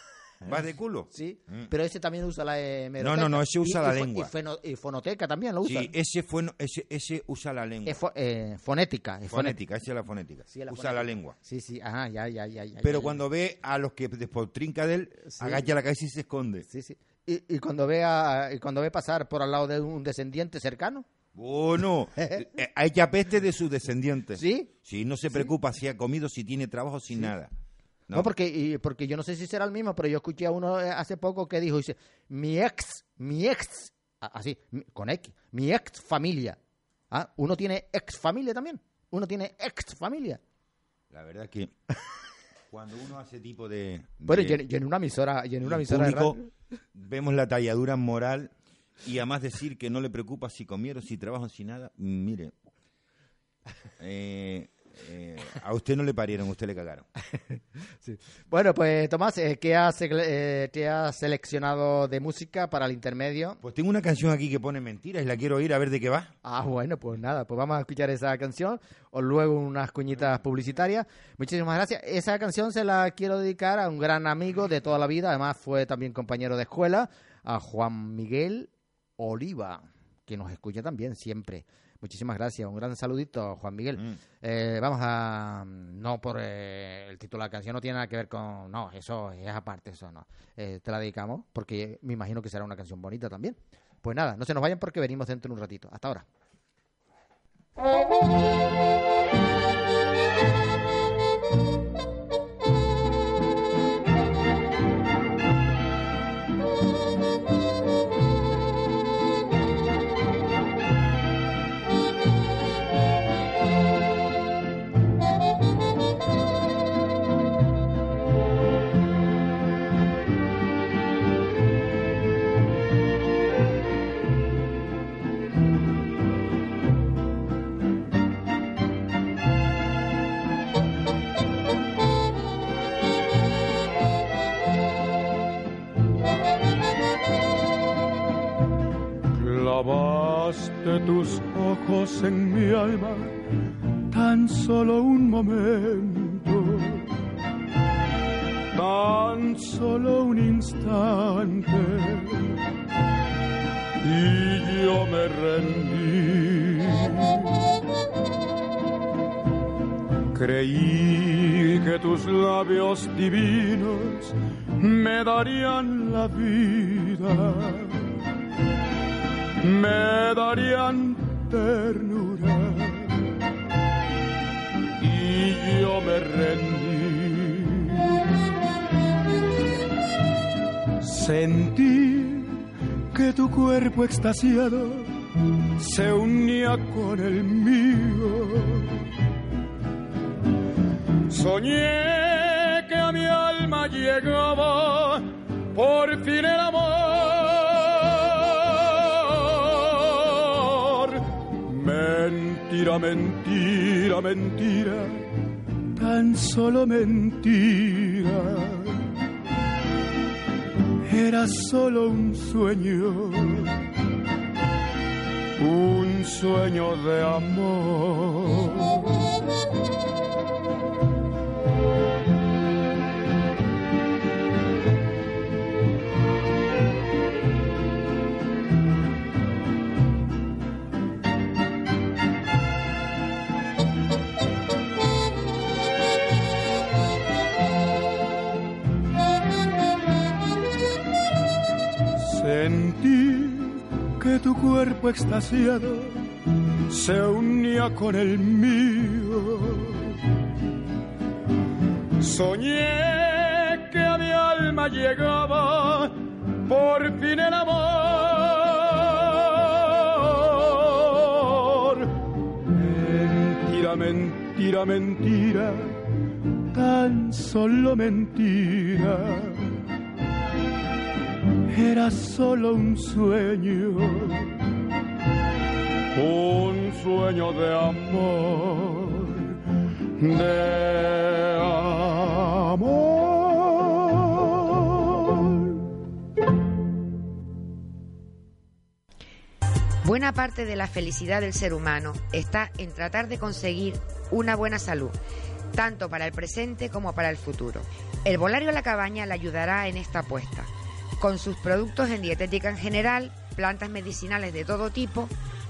¿Vas de culo? Sí, Mm. pero ese también usa la hemeroteca. No, no, no, ese usa Y- la y lengua. Y, feno- y fonoteca también lo usa. Sí, ese, fue, ese, ese usa la lengua. Es fo- eh, fonética. es fonética, esa es la fonética. Sí, la usa fonética. la lengua. Sí, sí, ajá, ya, ya, ya. ya, Pero ya, cuando ve a los que despontrinca de él, Sí. agacha la cabeza y se esconde. Sí, sí. Y, y cuando ve a- y cuando ve pasar por al lado de un descendiente cercano, Bueno, eh, hay que apeste de sus descendientes. ¿sí? Sí, no se preocupa si ha comido, si tiene trabajo, sin nada. No, porque, y- porque yo no sé si será el mismo, pero yo escuché a uno eh, hace poco que dijo, dice, mi ex, mi ex, así, con X, mi ex familia. Ah, uno tiene ex familia también. Uno tiene ex familia. La verdad que cuando uno hace tipo de, Bueno, y en, y en una emisora, y en una emisora de público, radio- vemos la talladura moral y además decir que no le preocupa si comieron, si trabajan, si nada. Mire, eh, eh, a usted no le parieron, a usted le cagaron. Bueno, pues Tomás, eh, ¿qué, has, eh, qué has seleccionado de música para el intermedio? Pues tengo una canción aquí que pone mentiras y la quiero oír a ver de qué va. Ah, bueno, pues nada, pues vamos a escuchar esa canción o luego unas cuñitas publicitarias. Muchísimas gracias. Esa canción se la quiero dedicar a un gran amigo de toda la vida, además fue también compañero de escuela, a Juan Miguel Oliva, que nos escucha también siempre. Muchísimas gracias, un gran saludito, Juan Miguel. Mm. Eh, vamos a. No por eh, el título de la canción, no tiene nada que ver con. No, eso es aparte, eso no. Eh, te la dedicamos porque me imagino que será una canción bonita también. Pues nada, no se nos vayan porque venimos dentro de un ratito. Hasta ahora. Extasiado se unía con el mío. Soñé que a mi alma llegaba por fin el amor. Mentira, mentira, mentira, tan solo mentira. Era solo un sueño, sueño de amor. Sentí que tu cuerpo extasiado se unía con el mío. Soñé que a mi alma llegaba por fin el amor. Mentira, mentira, mentira, tan solo mentira. Era solo un sueño un sueño de amor, de amor. Buena parte de la felicidad del ser humano está en tratar de conseguir una buena salud, tanto para el presente como para el futuro. El Volario La Cabaña le ayudará en esta apuesta. Con sus productos en dietética en general, plantas medicinales de todo tipo,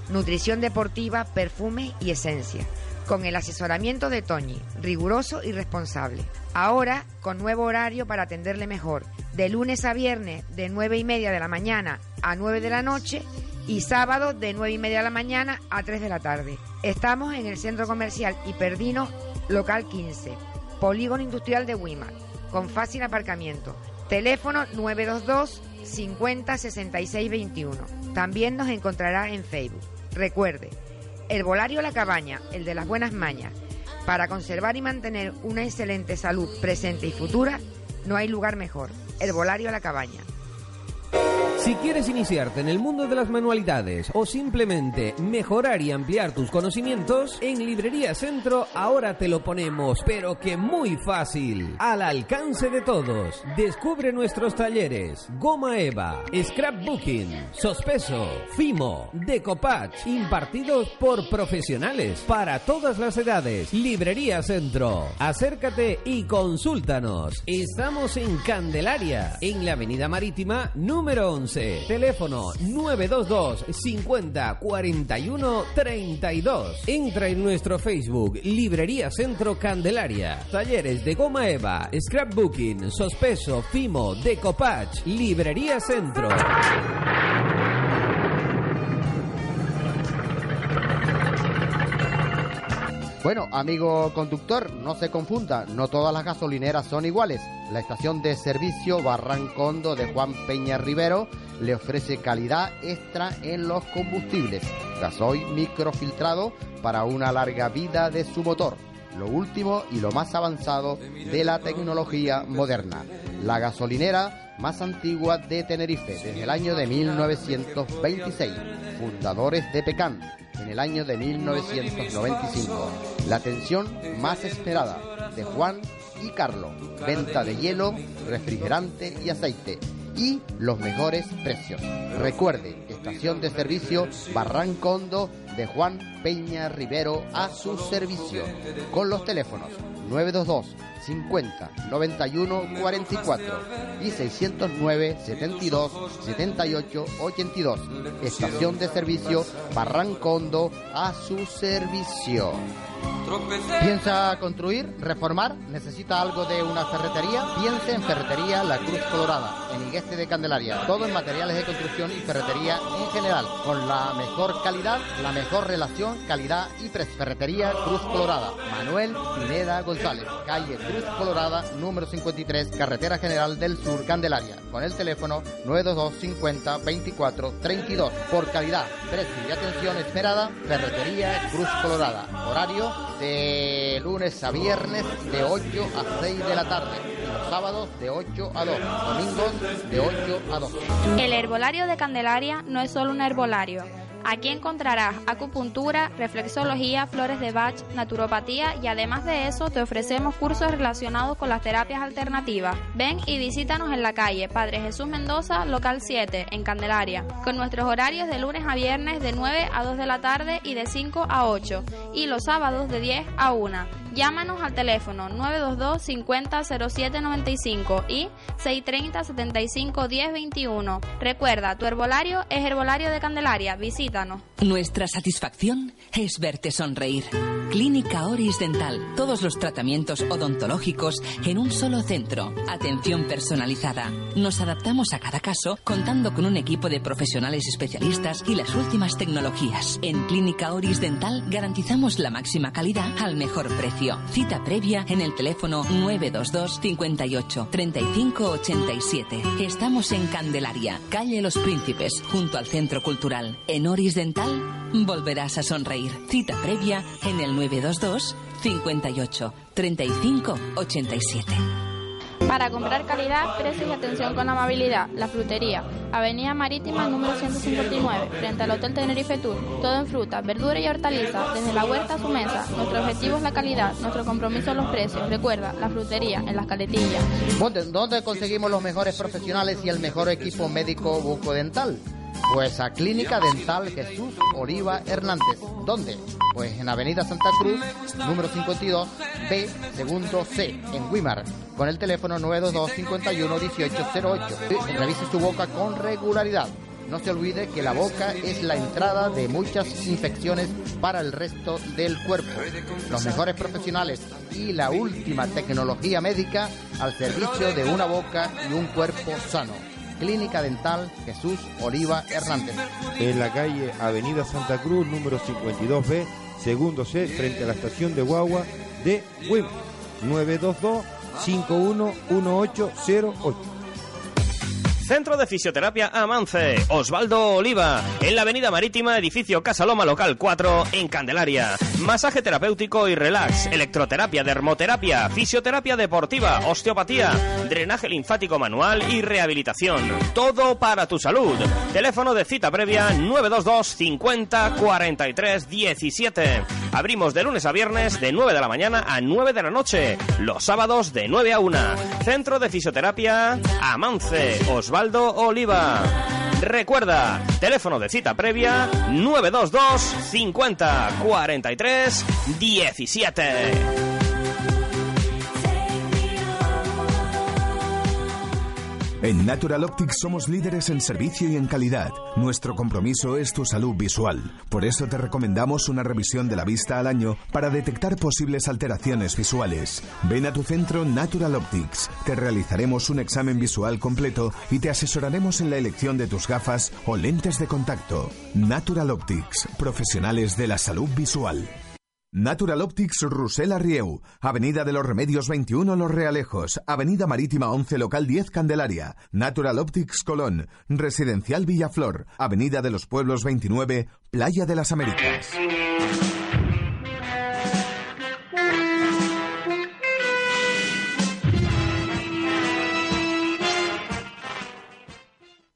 nutrición deportiva, perfume y esencia. Con el asesoramiento de Toñi, riguroso y responsable. Ahora, con nuevo horario para atenderle mejor. De lunes a viernes, de 9 y media de la mañana a 9 de la noche y sábado de 9 y media de la mañana a 3 de la tarde. Estamos en el centro comercial Hiperdino, local 15, Polígono Industrial de Wimar, con fácil aparcamiento. Teléfono 922 50 66 21. También nos encontrará en Facebook. Recuerde, el volario La Cabaña, el de las buenas mañas, para conservar y mantener una excelente salud presente y futura, no hay lugar mejor. El volario La Cabaña. Si quieres iniciarte en el mundo de las manualidades o simplemente mejorar y ampliar tus conocimientos, en Librería Centro ahora te lo ponemos, pero que muy fácil, al alcance de todos. Descubre nuestros talleres: Goma Eva, Scrapbooking, Sospeso, Fimo, Decopatch, impartidos por profesionales para todas las edades. Librería Centro. Acércate y consúltanos. Estamos en Candelaria, en la Avenida Marítima número 11. Teléfono 922 50 41 32. Entra en nuestro Facebook Librería Centro Candelaria. Talleres de goma eva, scrapbooking, sospeso, fimo, decopatch. Librería Centro. Bueno, amigo conductor, no se confunda, no todas las gasolineras son iguales. La estación de servicio Barrancondo de Juan Peña Rivero le ofrece calidad extra en los combustibles. Gasoil microfiltrado para una larga vida de su motor. Lo último y lo más avanzado de la tecnología moderna. La gasolinera más antigua de Tenerife desde el año de 1926. Fundadores de Pecan en el año de 1995. La atención más esperada de Juan y Carlos. Venta de hielo, refrigerante y aceite. Y los mejores precios. Recuerde, estación de servicio Barrancondo de Juan Peña Rivero a su servicio. Con los teléfonos 922 50 91 44 y 609 72 78 82. Estación de servicio Barrancondo a su servicio. ¿Piensa construir, reformar? ¿Necesita algo de una ferretería? Piense en Ferretería La Cruz Colorada, en Igueste de Candelaria. Todo en materiales de construcción y ferretería en general, con la mejor calidad, la mejor relación, calidad y precio. Ferretería Cruz Colorada, Manuel Pineda González, calle Cruz Colorada, número 53, Carretera General del Sur, Candelaria, con el teléfono 922 50 24 32. Por calidad, precio y atención esperada, Ferretería Cruz Colorada. Horario de lunes a viernes de 8 a 6 de la tarde y los sábados de 8 a 2, domingos de 8 a 2. El herbolario de Candelaria no es solo un herbolario. Aquí encontrarás acupuntura, reflexología, flores de Bach, naturopatía y además de eso te ofrecemos cursos relacionados con las terapias alternativas. Ven y visítanos en la calle Padre Jesús Mendoza, local 7, en Candelaria, con nuestros horarios de lunes a viernes de 9 a 2 de la tarde y de 5 a 8 y los sábados de 10 a 1. Llámanos al teléfono 922 50 07 95 y 630 75 10 21. Recuerda, tu herbolario es Herbolario de Candelaria. Visita Nuestra satisfacción es verte sonreír. Clínica Oris Dental. Todos los tratamientos odontológicos en un solo centro. Atención personalizada. Nos adaptamos a cada caso contando con un equipo de profesionales especialistas y las últimas tecnologías. En Clínica Oris Dental garantizamos la máxima calidad al mejor precio. Cita previa en el teléfono 922 58 35 87. Estamos en Candelaria, calle Los Príncipes, junto al Centro Cultural. En Oris Dental volverás a sonreír. Cita previa en el 922 58 35 87. Para comprar calidad, precios y atención con amabilidad, La Frutería, Avenida Marítima número 159, frente al Hotel Tenerife Tour. Todo en fruta, verdura y hortaliza, desde la huerta a su mesa. Nuestro objetivo es la calidad, nuestro compromiso los precios. Recuerda, La Frutería, en las caletillas. ¿Dónde, dónde conseguimos los mejores profesionales y el mejor equipo médico bucodental? Pues a Clínica Dental Jesús Oliva Hernández. ¿Dónde? Pues en Avenida Santa Cruz, número 52, B, segundo C, en Wimar, con el teléfono 922 51 1808. Revise su boca con regularidad. No se olvide que la boca es la entrada de muchas infecciones para el resto del cuerpo. Los mejores profesionales y la última tecnología médica al servicio de una boca y un cuerpo sano. Clínica Dental Jesús Oliva Hernández. En la calle Avenida Santa Cruz, número 52B, segundo C, frente a la estación de Guagua de WIM. 922 511808. Centro de Fisioterapia Amance, Osvaldo Oliva, en la Avenida Marítima, edificio Casa Loma Local 4, en Candelaria. Masaje terapéutico y relax, electroterapia, dermoterapia, fisioterapia deportiva, osteopatía, drenaje linfático manual y rehabilitación. Todo para tu salud. Teléfono de cita previa 922 50 43 17. Abrimos de lunes a viernes de 9 de la mañana a 9 de la noche. Los sábados de 9 a 1. Centro de Fisioterapia Amance, Osvaldo Oliva. Recuerda, teléfono de cita previa 922 50 43 17. En Natural Optics somos líderes en servicio y en calidad. Nuestro compromiso es tu salud visual. Por eso te recomendamos una revisión de la vista al año para detectar posibles alteraciones visuales. Ven a tu centro Natural Optics. Te realizaremos un examen visual completo y te asesoraremos en la elección de tus gafas o lentes de contacto. Natural Optics, profesionales de la salud visual. Natural Optics Rusela Rieu, Avenida de los Remedios 21 Los Realejos, Avenida Marítima 11 Local 10 Candelaria, Natural Optics Colón, Residencial Villaflor, Avenida de los Pueblos 29, Playa de las Américas.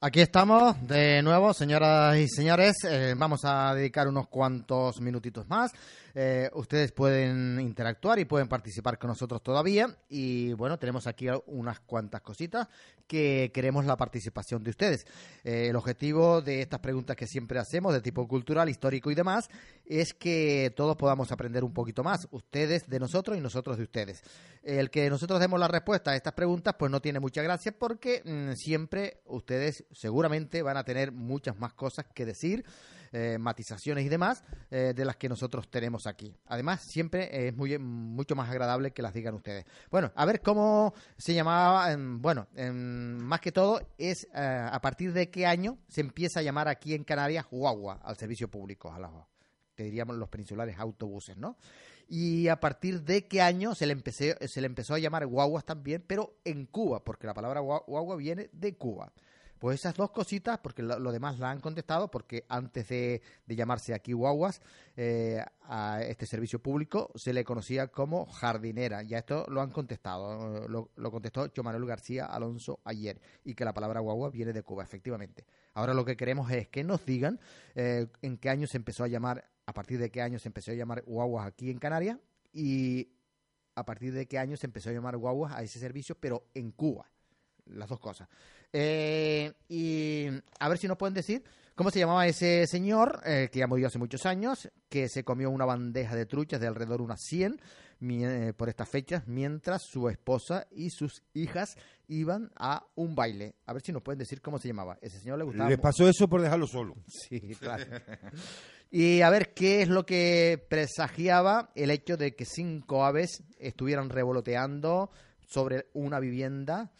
Aquí estamos de nuevo, señoras y señores. Eh, vamos a dedicar unos cuantos minutitos más. Eh, ustedes pueden interactuar y pueden participar con nosotros todavía. Y bueno, tenemos aquí unas cuantas cositas que queremos la participación de ustedes. Eh, el objetivo de estas preguntas que siempre hacemos de tipo cultural, histórico y demás es que todos podamos aprender un poquito más. Ustedes de nosotros y nosotros de ustedes. El que nosotros demos la respuesta a estas preguntas pues no tiene mucha gracia porque mm, siempre ustedes seguramente van a tener muchas más cosas que decir eh, matizaciones y demás eh, de las que nosotros tenemos aquí. Además, siempre es muy, mucho más agradable que las digan ustedes. Bueno, a ver cómo se llamaba, em, bueno, em, más que todo es eh, a partir de qué año se empieza a llamar aquí en Canarias guagua al servicio público, a los que diríamos los peninsulares autobuses, ¿no? y a partir de qué año se le, empecé, se le empezó a llamar guaguas también, pero en Cuba, porque la palabra guagua viene de Cuba. Pues esas dos cositas, porque lo, demás la han contestado, porque antes de, llamarse aquí guaguas, eh, a este servicio público se le conocía como jardinera. Ya esto lo han contestado, lo, contestó Cho Manuel García Alonso ayer, y que la palabra guagua viene de Cuba, efectivamente. Ahora lo que queremos es que nos digan eh, en qué año se empezó a llamar, a partir de qué año se empezó a llamar guaguas aquí en Canarias, y a partir de qué año se empezó a llamar guaguas a ese servicio, pero en Cuba. Las dos cosas. Eh, y a ver si nos pueden decir cómo se llamaba ese señor, eh, que ya murió hace muchos años, que se comió una bandeja de truchas de alrededor de unas 100, mi- eh, por estas fechas mientras su esposa y sus hijas iban a un baile. A ver si nos pueden decir cómo se llamaba. Ese señor le gustaba. Le mu- pasó eso por dejarlo solo. Sí, claro. Y a ver qué es lo que presagiaba el hecho de que cinco aves estuvieran revoloteando sobre una vivienda.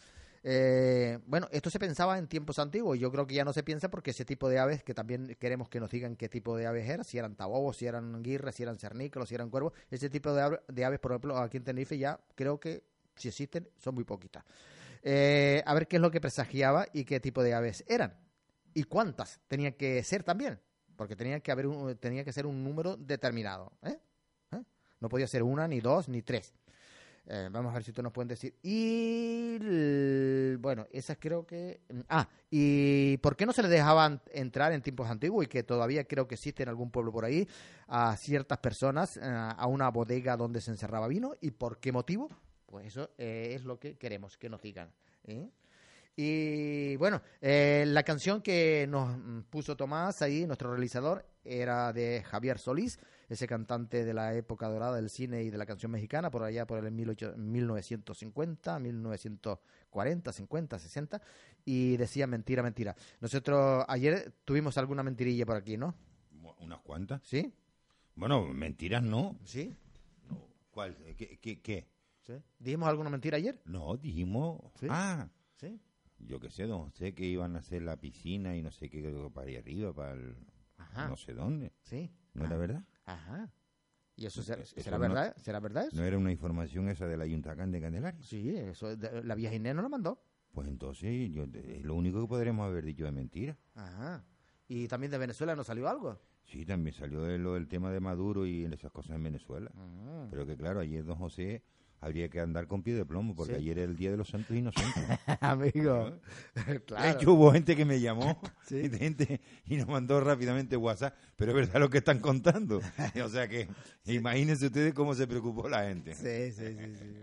Eh, bueno, esto se pensaba en tiempos antiguos. Yo creo que ya no se piensa porque ese tipo de aves, que también queremos que nos digan qué tipo de aves eran, si eran tabobos, si eran guirres, si eran cernícalos, si eran cuervos. Ese tipo de, ave- de aves, por ejemplo, aquí en Tenerife ya creo que si existen son muy poquitas. Eh, a ver qué es lo que presagiaba y qué tipo de aves eran y cuántas tenía que ser también, porque tenía que haber un- tenía que ser un número determinado, ¿eh? ¿Eh? No podía ser una ni dos ni tres. Eh, vamos a ver si ustedes nos pueden decir. Y bueno, esas creo que. Ah, y ¿por qué no se les dejaban entrar en tiempos antiguos y que todavía creo que existe en algún pueblo por ahí a ciertas personas eh, a una bodega donde se encerraba vino? ¿Y por qué motivo? Pues eso eh, es lo que queremos que nos digan. Y bueno, la canción que nos mm, puso Tomás ahí, nuestro realizador, era de Javier Solís, ese cantante de la época dorada del cine y de la canción mexicana, por allá por el 18 1950, 1940, 50, 60, y decía mentira, mentira. Nosotros ayer tuvimos alguna mentirilla por aquí, ¿no? ¿Unas cuantas? ¿Sí? Bueno, mentiras no. ¿Sí? ¿Cuál? ¿Qué? qué, qué? ¿Sí? ¿Dijimos alguna mentira ayer? No, dijimos... ¿Sí? Ah, ¿Sí? yo qué sé, no sé que iban a hacer la piscina y no sé qué, para ahí arriba, para el... Ajá. no sé dónde. ¿Sí? ¿No era Ah. verdad? Ajá. ¿Y eso será, Eso será no- verdad? ¿Será verdad eso? ¿No era una información esa del Ayuntacán de Candelaria? Sí, eso, la vieja Inés nos lo mandó. Pues entonces, yo, es lo único que podremos haber dicho de mentira. Ajá. ¿Y también de Venezuela nos salió algo? Sí, también salió de lo del tema de Maduro y esas cosas en Venezuela. Ah. Pero que claro, ayer don José habría que andar con pie de plomo, porque Sí. ayer era el Día de los Santos Inocentes. Amigo, De claro. hecho, hubo gente que me llamó Sí. gente, y nos mandó rápidamente WhatsApp, pero es verdad lo que están contando. o sea que imagínense ustedes cómo se preocupó la gente. Sí, sí, sí, sí.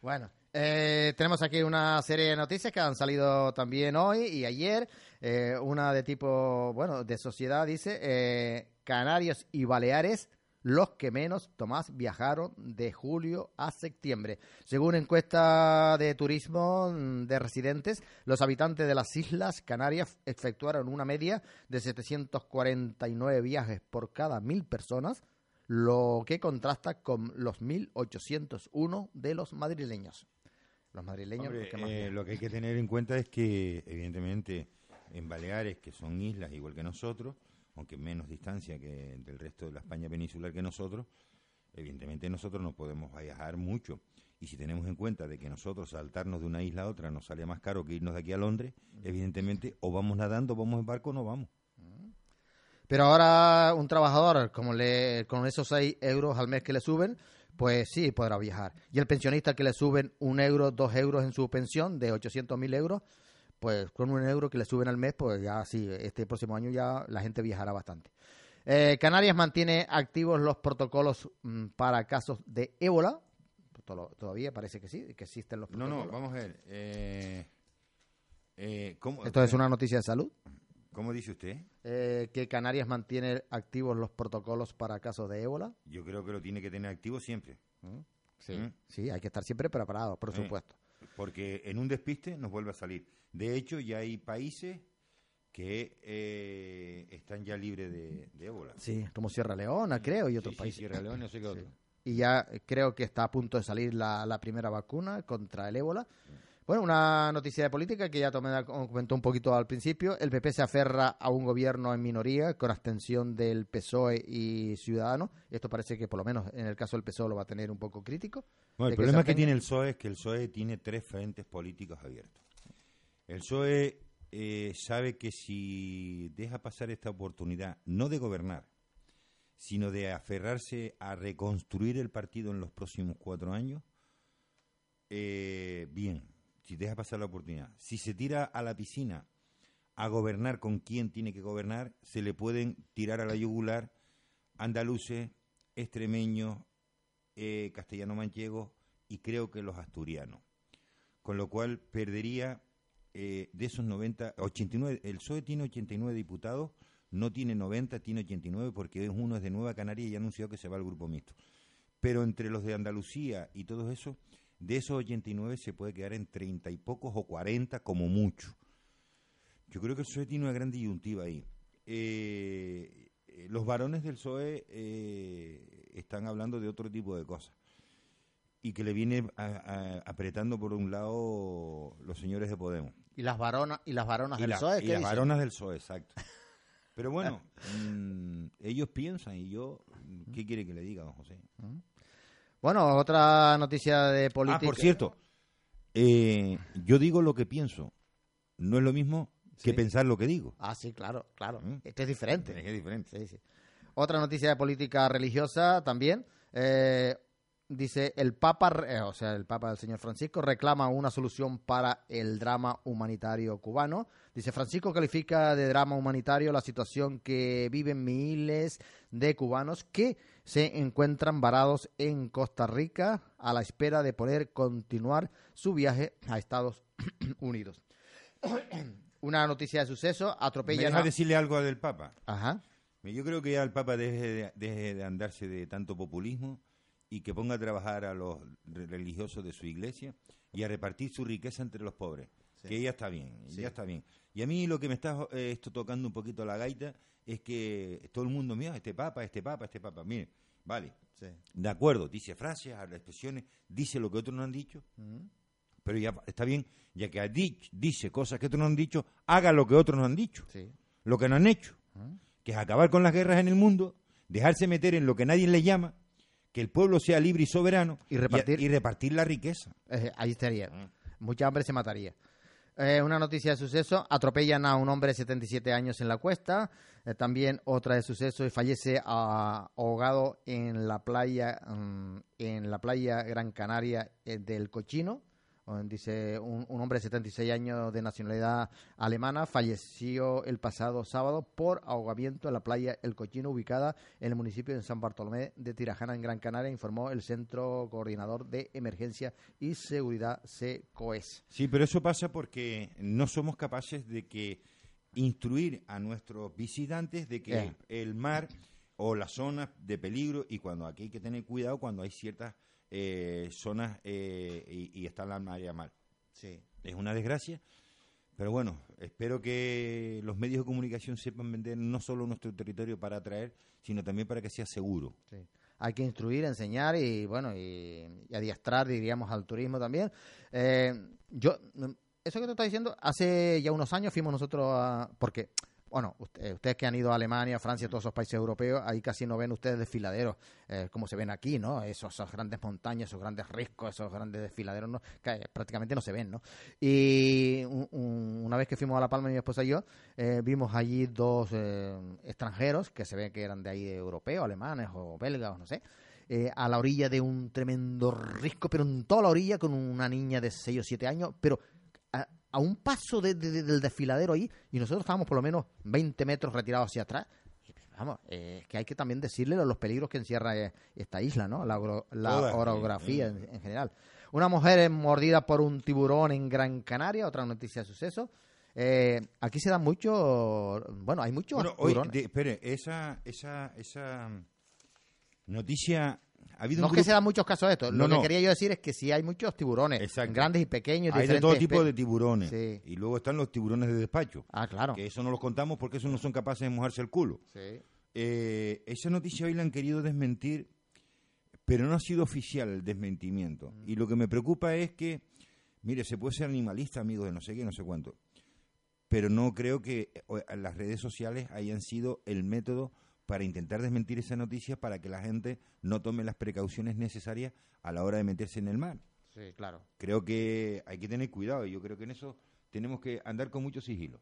Bueno, eh, tenemos aquí una serie de noticias que han salido también hoy y ayer. Eh, una de tipo, bueno, de sociedad dice, eh, Canarios y Baleares, los que menos, Tomás, viajaron de julio a septiembre. Según encuesta de turismo mm, de residentes, los habitantes de las Islas Canarias efectuaron una media de 749 viajes por cada mil personas, lo que contrasta con los 1.801 de los madrileños. Los madrileños, Hombre, los que más eh, lo que hay que tener en cuenta es que, evidentemente, en Baleares, que son islas igual que nosotros, aunque menos distancia que del resto de la España peninsular que nosotros, evidentemente nosotros no podemos viajar mucho. Y si tenemos en cuenta de que nosotros saltarnos de una isla a otra nos sale más caro que irnos de aquí a Londres, evidentemente o vamos nadando, vamos en barco o no vamos. Pero ahora un trabajador, como le, con esos 6 euros al mes que le suben, pues sí podrá viajar. Y el pensionista que le suben un euro, dos euros en su pensión de 800.000 euros, pues con un euro que le suben al mes, pues ya sí, este próximo año ya la gente viajará bastante. Eh, Canarias mantiene activos los protocolos mm, para casos de ébola. Todavía parece que sí, que existen los No, protocolos. no, vamos a ver. Eh, eh, ¿cómo, Esto es una noticia de salud. ¿Cómo dice usted? eh, que Canarias mantiene activos los protocolos para casos de ébola. Yo creo que lo tiene que tener activo siempre. Sí, ¿Mm? sí, hay que estar siempre preparado, por Eh, supuesto. Porque en un despiste nos vuelve a salir. De hecho, ya hay países que eh, están ya libres de, de ébola. Sí, como Sierra Leona, creo, y otros Sí, sí, países. Sierra Leona, sé qué otro. Y ya creo que está a punto de salir la, la primera vacuna contra el ébola. Bueno, una noticia de política que ya Tomé comentó un poquito al principio. El PP se aferra a un gobierno en minoría con abstención del PSOE y Ciudadanos. Esto parece que por lo menos en el caso del PSOE lo va a tener un poco crítico. Bueno, el problema que tiene el PSOE es que el PSOE tiene tres frentes políticos abiertos. El PSOE eh, sabe que si deja pasar esta oportunidad, no de gobernar, sino de aferrarse a reconstruir el partido en los próximos cuatro años, eh, bien, si deja pasar la oportunidad. Si se tira a la piscina a gobernar con quien tiene que gobernar, se le pueden tirar a la yugular andaluces, extremeños, eh, castellano-manchegos y creo que los asturianos. Con lo cual perdería eh, de esos 90, 89, el PSOE tiene 89 diputados, no tiene 90, tiene 89 porque uno es de Nueva Canaria y ha anunciado que se va al grupo mixto. pero entre los de Andalucía y todo eso, de esos 89 se puede quedar en 30 y pocos o 40 como mucho. Yo creo que el PSOE tiene una gran disyuntiva ahí. Eh, eh, los varones del PSOE eh, están hablando de otro tipo de cosas y que le viene a- a- apretando por un lado los señores de Podemos. ¿Y las varonas, y las varonas Y, del la- PSOE? y ¿qué las varonas del PSOE, exacto. Pero bueno, mm, ellos piensan y yo, ¿qué quiere que le diga, don José? Bueno, otra noticia de política. Ah, por cierto, eh, yo digo lo que pienso. No es lo mismo que Sí. pensar lo que digo. Ah, sí, claro, claro. ¿Mm? Este es diferente. Es diferente. Sí, sí. Otra noticia de política religiosa también. eh, dice, el Papa, eh, o sea, el Papa del Señor Francisco reclama una solución para el drama humanitario cubano. Dice, Francisco califica de drama humanitario la situación que viven miles de cubanos que se encuentran varados en Costa Rica a la espera de poder continuar su viaje a Estados Unidos. Una noticia de suceso, ¿Me atropellan deja a... decirle algo del Papa? Ajá. Yo creo que ya el Papa deje de, deje de andarse de tanto populismo y que ponga a trabajar a los re- religiosos de su iglesia y a repartir su riqueza entre los pobres. Que ya está bien, Sí. ya está bien. Y a mí lo que me está eh, esto tocando un poquito la gaita es que todo el mundo, mira, este Papa, este Papa, este Papa. Mire, vale, Sí. de acuerdo, dice frases, habla expresiones, dice lo que otros no han dicho, pero ya está bien, ya que ha dich- dice cosas que otros no han dicho, haga lo que otros no han dicho, lo que no han hecho, que es acabar con las guerras en el mundo, dejarse meter en lo que nadie le llama, que el pueblo sea libre y soberano Y repartir. y repartir la riqueza. Eh, ahí estaría. Mucha hambre se mataría. Eh, una noticia de suceso, atropellan a un hombre de 77 años en la cuesta. Eh, también otra de suceso, y fallece ah, ahogado en la playa, mm, en la playa Gran Canaria eh, del Cochino. Dice un, un hombre de 76 años de nacionalidad alemana falleció el pasado sábado por ahogamiento en la playa El Cochino, ubicada en el municipio de San Bartolomé de Tirajana, en Gran Canaria, informó el Centro Coordinador de Emergencia y Seguridad CECOES. Sí, pero eso pasa porque no somos capaces de que instruir a nuestros visitantes de que Eh. el mar o las zonas de peligro y cuando aquí hay que tener cuidado cuando hay ciertas eh, zonas eh, y, y está la marea mal. Sí. Es una desgracia, pero bueno, espero que los medios de comunicación sepan vender no solo nuestro territorio para atraer, sino también para que sea seguro. Sí. Hay que instruir, enseñar y bueno y, y adiestrar, diríamos, al turismo también. Eh, yo, eso que tú estás diciendo, hace ya unos años fuimos nosotros a, porque bueno, usted- ustedes que han ido a Alemania, Francia, todos esos países europeos, ahí casi no ven ustedes desfiladeros eh, como se ven aquí, ¿no? Esos, grandes montañas, esos grandes riscos, esos grandes desfiladeros, ¿no? Que eh, prácticamente no se ven, ¿no? Y un- un- una vez que fuimos a La Palma, mi esposa y yo, eh, vimos allí dos extranjeros que se ve que eran de ahí europeos, alemanes o belgas, o no sé, a la orilla de un tremendo risco, pero en toda la orilla con una niña de 6 o 7 años, pero a, un paso de- de- de- del desfiladero ahí, y nosotros estábamos por lo menos 20 metros retirados hacia atrás. Y, pues, Vamos, eh, es que hay que también decirle los peligros que encierra eh, esta isla, ¿no? La, orografía eh, en, en general. Una mujer es mordida por un tiburón en Gran Canaria, otra noticia de suceso. Eh, aquí se da mucho, bueno, hay muchos Bueno, hoy, de- espere, esa, esa, esa noticia... Ha habido no es que se dan muchos casos de esto. No, Lo que no. quedo decir es que sí hay muchos tiburones, Exacto. grandes y pequeños. Hay de todo tipo de tiburones. Sí. Y luego están los tiburones de despacho. Ah, claro. Que eso no los contamos porque esos no son capaces de mojarse el culo. Sí. Eh, esa noticia hoy la han querido desmentir, pero no ha sido oficial el desmentimiento. Mm. Y lo que me preocupa es que, mire, se puede ser animalista, amigo de no sé qué, no sé cuánto, pero no creo que eh, las redes sociales hayan sido el método para intentar desmentir esa noticia para que la gente no tome las precauciones necesarias a la hora de meterse en el mar. Sí, claro. Creo que hay que tener cuidado y yo creo que en eso tenemos que andar con mucho sigilo.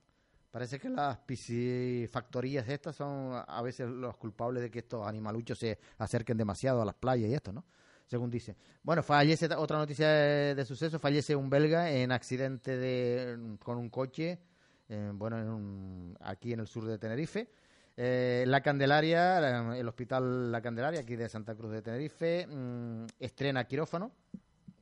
Parece que las piscifactorías estas son a veces los culpables de que estos animaluchos se acerquen demasiado a las playas y esto, ¿no? Según dice. Bueno, fallece otra noticia de, de suceso, fallece un belga en accidente de con un coche, eh, bueno, en un- aquí en el sur de Tenerife. Eh, la Candelaria, el hospital La Candelaria, aquí de Santa Cruz de Tenerife, mm, estrena quirófano.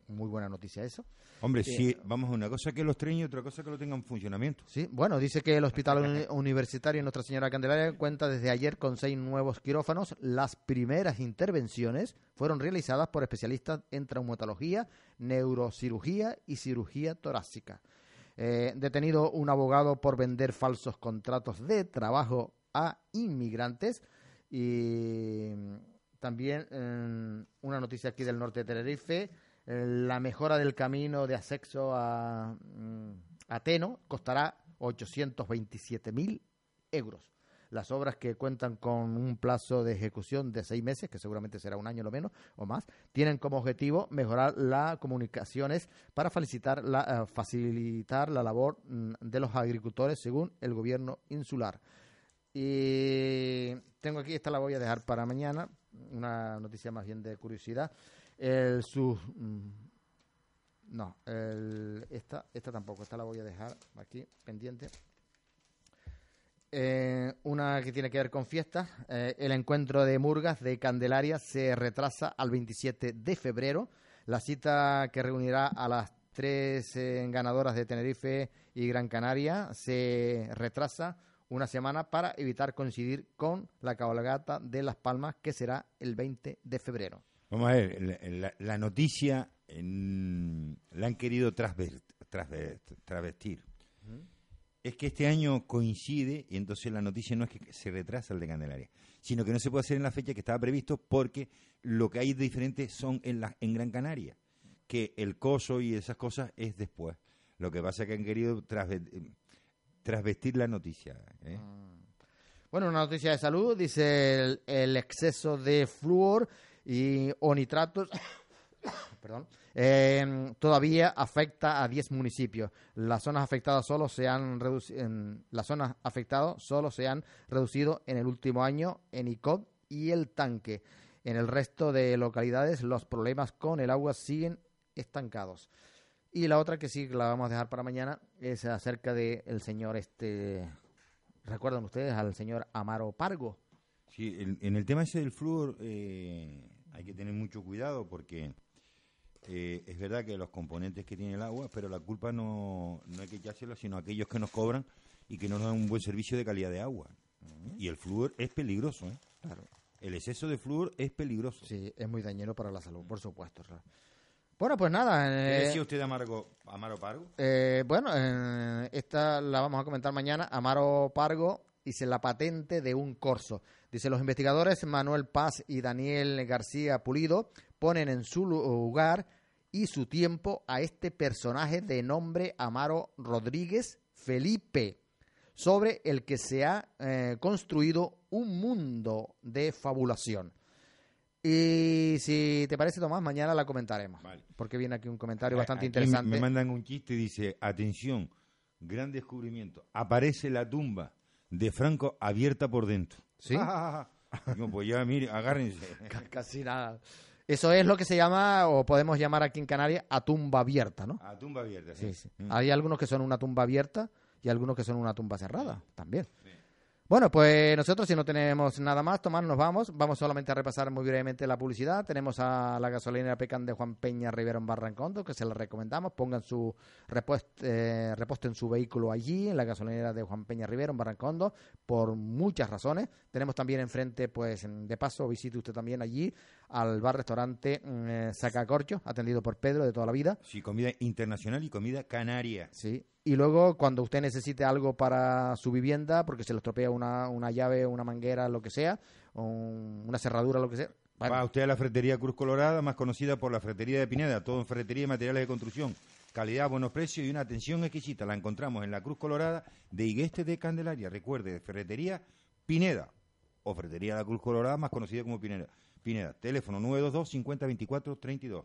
muy buena noticia eso. Hombre, Eh, sí, vamos a una cosa que los trenes y otra cosa que lo tengan en funcionamiento. Sí, bueno, dice que el Hospital Uni- Universitario Nuestra Señora de Candelaria cuenta desde ayer con seis nuevos quirófanos. Las primeras intervenciones fueron realizadas por especialistas en traumatología, neurocirugía y cirugía torácica. Eh, detenido un abogado por vender falsos contratos de trabajo a inmigrantes y también eh, una noticia aquí del norte de Tenerife, eh, la mejora del camino de acceso a, mm, a Teno costará 827.000 euros. Las obras que cuentan con un plazo de ejecución de seis meses, que seguramente será un año lo menos o más, tienen como objetivo mejorar las comunicaciones para facilitar la, eh, facilitar la labor mm, de los agricultores según el gobierno insular. Y tengo aquí, esta la voy a dejar para mañana, una noticia más bien de curiosidad. El su, mm, no, el- esta, esta tampoco, esta la voy a dejar aquí pendiente. Eh, una que tiene que ver con fiestas. Eh, el encuentro de Murgas de Candelaria se retrasa al 27 de febrero. La cita que reunirá a las tres eh, ganadoras de Tenerife y Gran Canaria se retrasa una semana para evitar coincidir con la cabalgata de Las Palmas que será el 20 de febrero. Vamos a ver, la, la- la noticia en- la han querido trasver- trasver- travestir. Es que este año coincide y entonces la noticia no es que se retrasa el de Candelaria, sino que no se puede hacer en la fecha que estaba previsto porque lo que hay de diferente son en, la, en Gran Canaria, que el coso y esas cosas es después. Lo que pasa es que han querido trasve- eh, trasvestir la noticia. ¿eh? Bueno, una noticia de salud, dice el, exceso de flúor y o nitratos perdón, eh, todavía afecta a 10 municipios. Las zonas afectadas solo se han reduci- en las zonas afectadas solo se han reducido en el último año en ICOP y el tanque. En el resto de localidades los problemas con el agua siguen estancados. Y la otra que sí la vamos a dejar para mañana es acerca del señor este ¿Recuerdan ustedes al señor Amaro Pargo? Sí, en, en el tema ese del flúor eh, hay que tener mucho cuidado porque eh, es verdad que los componentes que tiene el agua, pero la culpa no, no hay que echársela, sino a aquellos que nos cobran y que no nos dan un buen servicio de calidad de agua. Y el flúor es peligroso, ¿eh? Claro. El exceso de flúor es peligroso. Sí, es muy dañino para la salud, por supuesto. claro. Bueno, pues nada. ¿Qué eh, decía usted de Amargo, Amaro Pargo? eh, bueno, eh, esta la vamos a comentar mañana. Amaro Pargo dice la patente de un corso. Dice los investigadores Manuel Paz y Daniel García Pulido ponen en su lugar y su tiempo a este personaje de nombre Amaro Rodríguez Felipe, sobre el que se ha eh, construido un mundo de fabulación. Y si te parece, Tomás, mañana la comentaremos. Porque viene aquí un comentario bastante interesante. Me mandan un chiste y dice, atención, gran descubrimiento, aparece la tumba de Franco abierta por dentro. ¿Sí? no, pues ya, mire, agárrense. Casi nada. Eso es lo que se llama, o podemos llamar aquí en Canarias, a tumba abierta, ¿no? A tumba abierta, Sí, sí. sí. Mm. Hay algunos que son una tumba abierta y algunos que son una tumba cerrada también. Bueno, pues nosotros si no tenemos nada más, Tomás, nos vamos. Vamos solamente a repasar muy brevemente la publicidad. Tenemos a la gasolinera Pecan de Juan Peña Rivero en Barrancondo, que se la recomendamos. Pongan su repuest, eh, reposten su vehículo allí, en la gasolinera de Juan Peña Rivero en Barrancondo, por muchas razones. Tenemos también enfrente, pues, en- de paso, visite usted también allí al bar-restaurante mm, eh, Sacacorcho, atendido por Pedro de toda la vida. Sí, comida internacional y comida canaria. Sí. Y luego, cuando usted necesite algo para su vivienda, porque se le estropea una, una llave, una manguera, lo que sea, o un- una cerradura, lo que sea. bueno, Va usted a la ferretería Cruz Colorada, más conocida por la ferretería de Pineda, todo en ferretería y materiales de construcción. Calidad, buenos precios y una atención exquisita. La encontramos en la Cruz Colorada de Higueste de Candelaria. Recuerde, ferretería Pineda o ferretería La Cruz Colorada, más conocida como Pineda. Pineda, teléfono 922 50 24 32.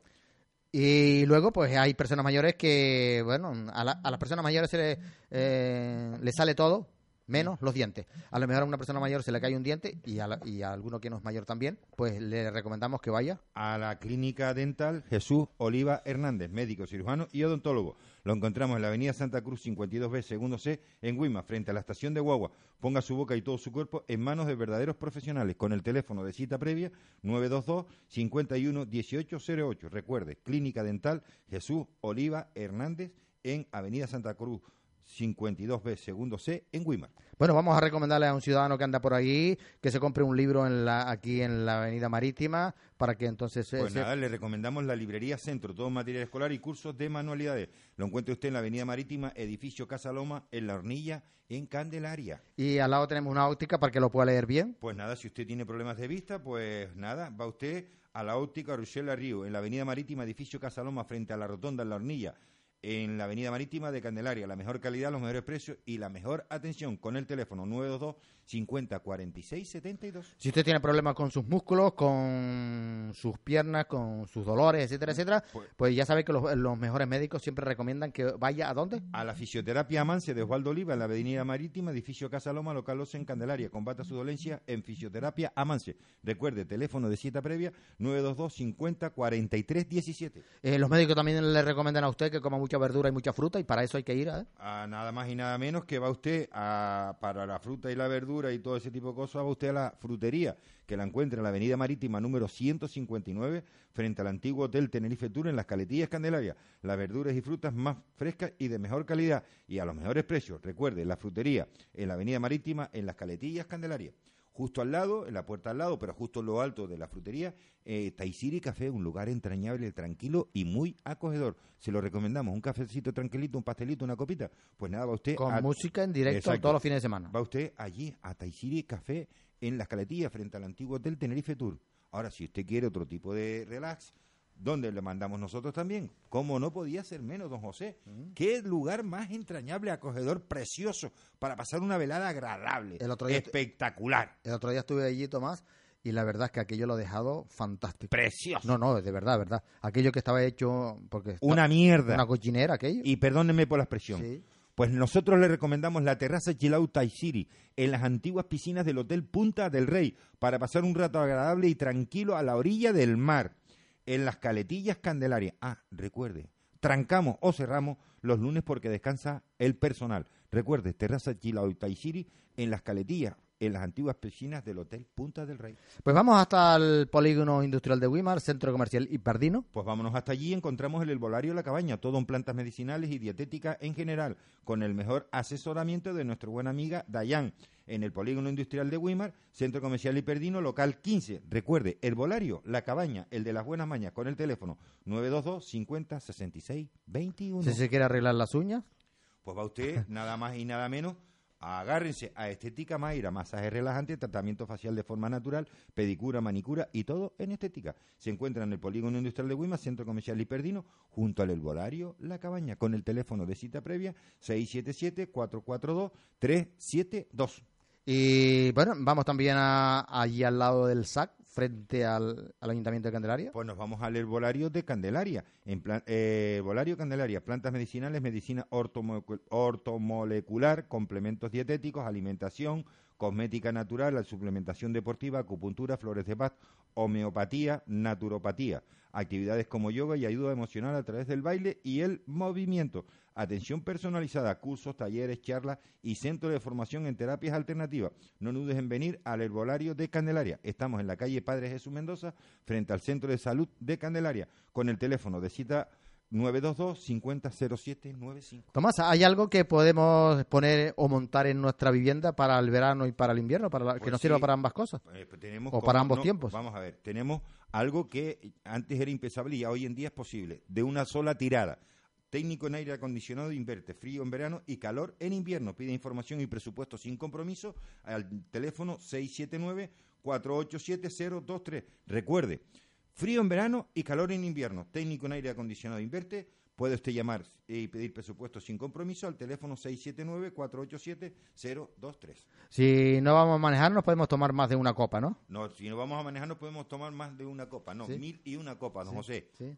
Y luego, pues hay personas mayores que, bueno, a, la- a las personas mayores se le, eh, le sale todo, menos los dientes. A lo mejor a una persona mayor se le cae un diente y a, la- y a alguno que no es mayor también, pues le recomendamos que vaya. a la clínica dental Jesús Oliva Hernández, médico, cirujano y odontólogo. Lo encontramos en la avenida Santa Cruz 52B, segundo C, en Guima, frente a la estación de Guagua. Ponga su boca y todo su cuerpo en manos de verdaderos profesionales con el teléfono de cita previa 922 51 1808. Recuerde, clínica dental Jesús Oliva Hernández en avenida Santa Cruz 52B, segundo C, en Guima. Bueno, vamos a recomendarle a un ciudadano que anda por ahí que se compre un libro en la, aquí en la Avenida Marítima para que entonces... Pues se- nada, le recomendamos la librería Centro, todo material escolar y cursos de manualidades. Lo encuentra usted en la Avenida Marítima, edificio Casa Loma, en La Hornilla, en Candelaria. Y al lado tenemos una óptica para que lo pueda leer bien. Pues nada, si usted tiene problemas de vista, pues nada, va usted a la óptica Rochelle Río, en la Avenida Marítima, edificio Casa Loma, frente a la Rotonda, en La Hornilla, en la Avenida Marítima de Candelaria. La mejor calidad, los mejores precios y la mejor atención con el teléfono 922 50 46 72. Si usted tiene problemas con sus músculos, con sus piernas, con sus dolores, etcétera, etcétera, pues ya sabe que los, los mejores médicos siempre recomiendan que vaya a dónde? A la fisioterapia Amance de Osvaldo Oliva, en la Avenida Marítima, edificio Casa Loma, local 12 en Candelaria. Combata su dolencia en fisioterapia Amance. Recuerde, teléfono de cita previa 922 50 43 17. Eh, los médicos también le recomiendan a usted que coma mucha verdura y mucha fruta y para eso hay que ir a... A nada más y nada menos que va usted a, para la fruta y la verdura y todo ese tipo de cosas, va usted a la frutería, que la encuentra en la Avenida Marítima número 159, frente al antiguo Hotel Tenerife Tour en las Caletillas Candelaria. Las verduras y frutas más frescas y de mejor calidad y a los mejores precios. Recuerde, la frutería en la Avenida Marítima en las Caletillas Candelaria. Justo al lado, en la puerta al lado, pero justo en lo alto de la frutería, eh, Taisiri Café, un lugar entrañable, tranquilo y muy acogedor. Se lo recomendamos, un cafecito tranquilito, un pastelito, una copita. Pues nada, va usted Con a- música en directo Exacto. todos los fines de semana. Va usted allí a Taisiri Café en las Caletillas, frente al antiguo Hotel Tenerife Tour. Ahora, si usted quiere otro tipo de relax, ¿dónde le mandamos nosotros también? Como no podía ser menos, don José. Mm. Qué lugar más entrañable, acogedor, precioso, para pasar una velada agradable, El otro día- espectacular. El otro día estuve allí, Tomás, y la verdad es que aquello lo he dejado fantástico. Precioso. No, no, de verdad, verdad. Aquello que estaba hecho... porque Una mierda. Una cochinera aquello. Y perdónenme por la expresión. Sí. Pues nosotros le recomendamos la terraza Chilau Taisiri en las antiguas piscinas del Hotel Punta del Rey para pasar un rato agradable y tranquilo a la orilla del mar, en las Caletillas Candelaria. Ah, recuerde, trancamos o cerramos los lunes porque descansa el personal. Recuerde, terraza Chilau Taisiri en las Caletillas, en las antiguas piscinas del Hotel Punta del Rey. Pues vamos hasta el polígono industrial de Wimar, centro comercial Hiperdino. Pues vámonos hasta allí y encontramos el herbolario La Cabaña, todo en plantas medicinales y dietética en general, con el mejor asesoramiento de nuestra buena amiga Dayan, en el polígono industrial de Wimar, centro comercial Hiperdino, local 15. Recuerde, herbolario La Cabaña, el de las buenas mañas, con el teléfono 922 50 66 21. Si se quiere arreglar las uñas. Pues va usted, nada más y nada menos, agárrense a Estética Mayra, masaje relajante, tratamiento facial de forma natural, pedicura, manicura y todo en estética. Se encuentra en el Polígono Industrial de Guima, Centro Comercial Hiperdino, junto al Herbolario La Cabaña, con el teléfono de cita previa 677-442-372. Y bueno, vamos también a, allí al lado del SAC, frente al, al Ayuntamiento de Candelaria. Pues nos vamos al herbolario de Candelaria. En plan, eh, Candelaria, plantas medicinales, medicina ortomolecu- ortomolecular, complementos dietéticos, alimentación, cosmética natural, suplementación deportiva, acupuntura, flores de paz, homeopatía, naturopatía, actividades como yoga y ayuda emocional a través del baile y el movimiento, atención personalizada, cursos, talleres, charlas y centro de formación en terapias alternativas. No dudes en venir al herbolario de Candelaria. Estamos en la calle Padre Jesús Mendoza, frente al Centro de Salud de Candelaria, con el teléfono de cita 922 500795. Tomás, ¿hay algo que podemos poner o montar en nuestra vivienda para el verano y para el invierno, para la- que Pues nos sirva para ambas cosas? Eh, pues tenemos O para ambos no- tiempos. Vamos a ver, tenemos algo que antes era impensable y ya hoy en día es posible, de una sola tirada. Técnico en aire acondicionado inverte frío en verano y calor en invierno. Pide información y presupuesto sin compromiso al teléfono 679-487-023. Recuerde, frío en verano y calor en invierno. Técnico en aire acondicionado inverte. Puede usted llamar y pedir presupuesto sin compromiso al teléfono 679-487-023. Si no vamos a manejar, nos podemos tomar más de una copa, ¿no? No, si no vamos a manejar no podemos tomar más de una copa, no, Sí. mil y una copa, don Sí, José. sí.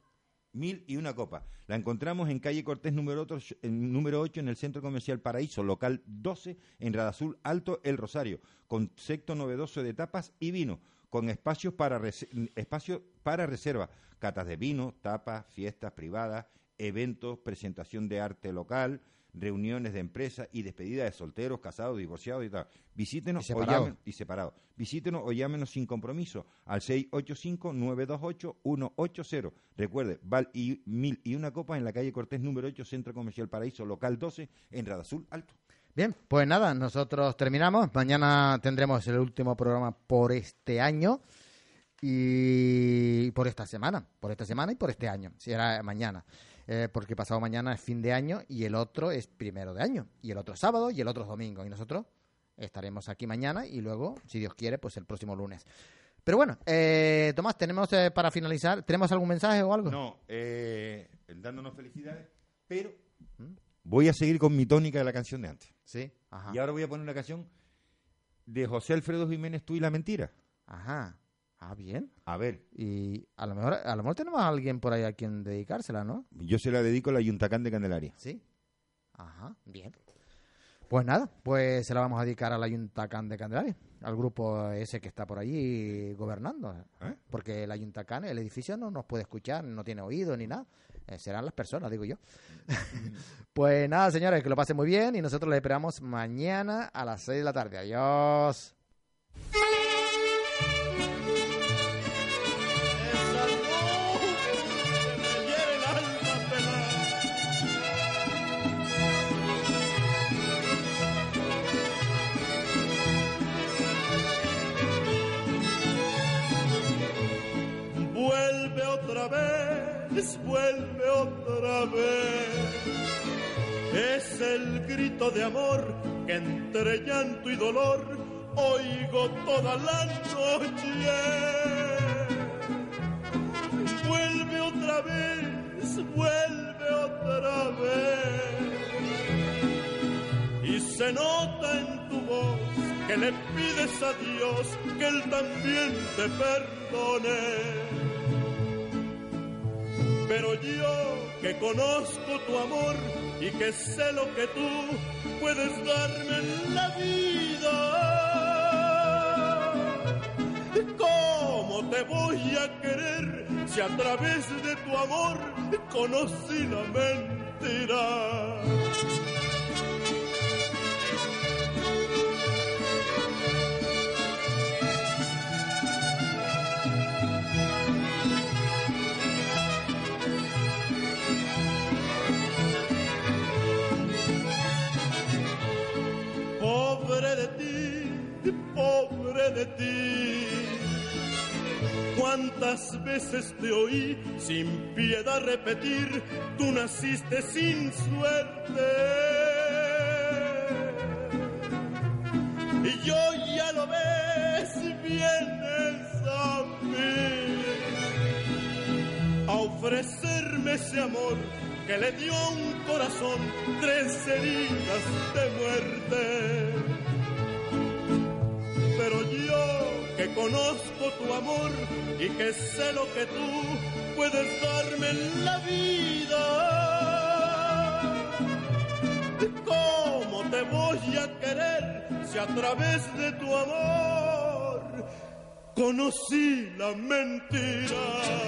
Mil y una copa. La encontramos en calle Cortés número, otro, en, número 8 en el Centro Comercial Paraíso, local 12 en Radazul Alto, El Rosario. Concepto novedoso de tapas y vino, con espacios para, espacio para reserva, catas de vino, tapas, fiestas privadas, eventos, presentación de arte local, reuniones de empresas y despedida de solteros, casados, divorciados y tal. Visítenos Y o separados. llamen, y separados. Visítenos o llámenos sin compromiso al 685-928-180. Recuerde, Val y Mil y una copa en la calle Cortés número 8, Centro Comercial Paraíso, local 12, en Radazul Alto. Bien, pues nada, nosotros terminamos. Mañana tendremos el último programa por este año y por esta semana, por esta semana y por este año, si era mañana. Eh, porque pasado mañana es fin de año y el otro es primero de año, y el otro es sábado y el otro es domingo. Y nosotros estaremos aquí mañana y luego, si Dios quiere, pues el próximo lunes. Pero bueno, eh, Tomás, tenemos eh, para finalizar, ¿tenemos algún mensaje o algo? No, eh, dándonos felicidades, pero voy a seguir con mi tónica de la canción de antes. Sí, ajá. Y ahora voy a poner una canción de José Alfredo Jiménez, Tú y la Mentira. Ajá. Ah, bien. A ver, Y a lo mejor, a lo mejor tenemos a alguien por ahí a quien dedicársela, ¿no? yo se la dedico a la Yuntacán de Candelaria. Sí. Ajá, bien. Pues nada, pues se la vamos a dedicar al Ayuntacán de Candelaria, al grupo ese que está por allí gobernando. ¿Eh? Porque el Ayuntacán, el edificio no nos puede escuchar, no tiene oído ni nada. Eh, serán las personas, digo yo. pues nada, señores, que lo pasen muy bien y nosotros les esperamos mañana a las 6 de la tarde. Adiós. Vuelve otra vez. Es el grito de amor que entre llanto y dolor oigo toda la noche. Vuelve otra vez, vuelve otra vez. Y se nota en tu voz que le pides a Dios que Él también te perdone. Pero yo que conozco tu amor y que sé lo que tú puedes darme en la vida. ¿Cómo te voy a querer si a través de tu amor conocí la mentira? De ti. Cuántas veces te oí sin piedad repetir, tú naciste sin suerte. Y yo ya lo ves, vienes a mí a ofrecerme ese amor que le dio un corazón tres heridas de muerte. Pero yo que conozco tu amor y que sé lo que tú puedes darme en la vida. ¿Cómo te voy a querer si a través de tu amor conocí la mentira?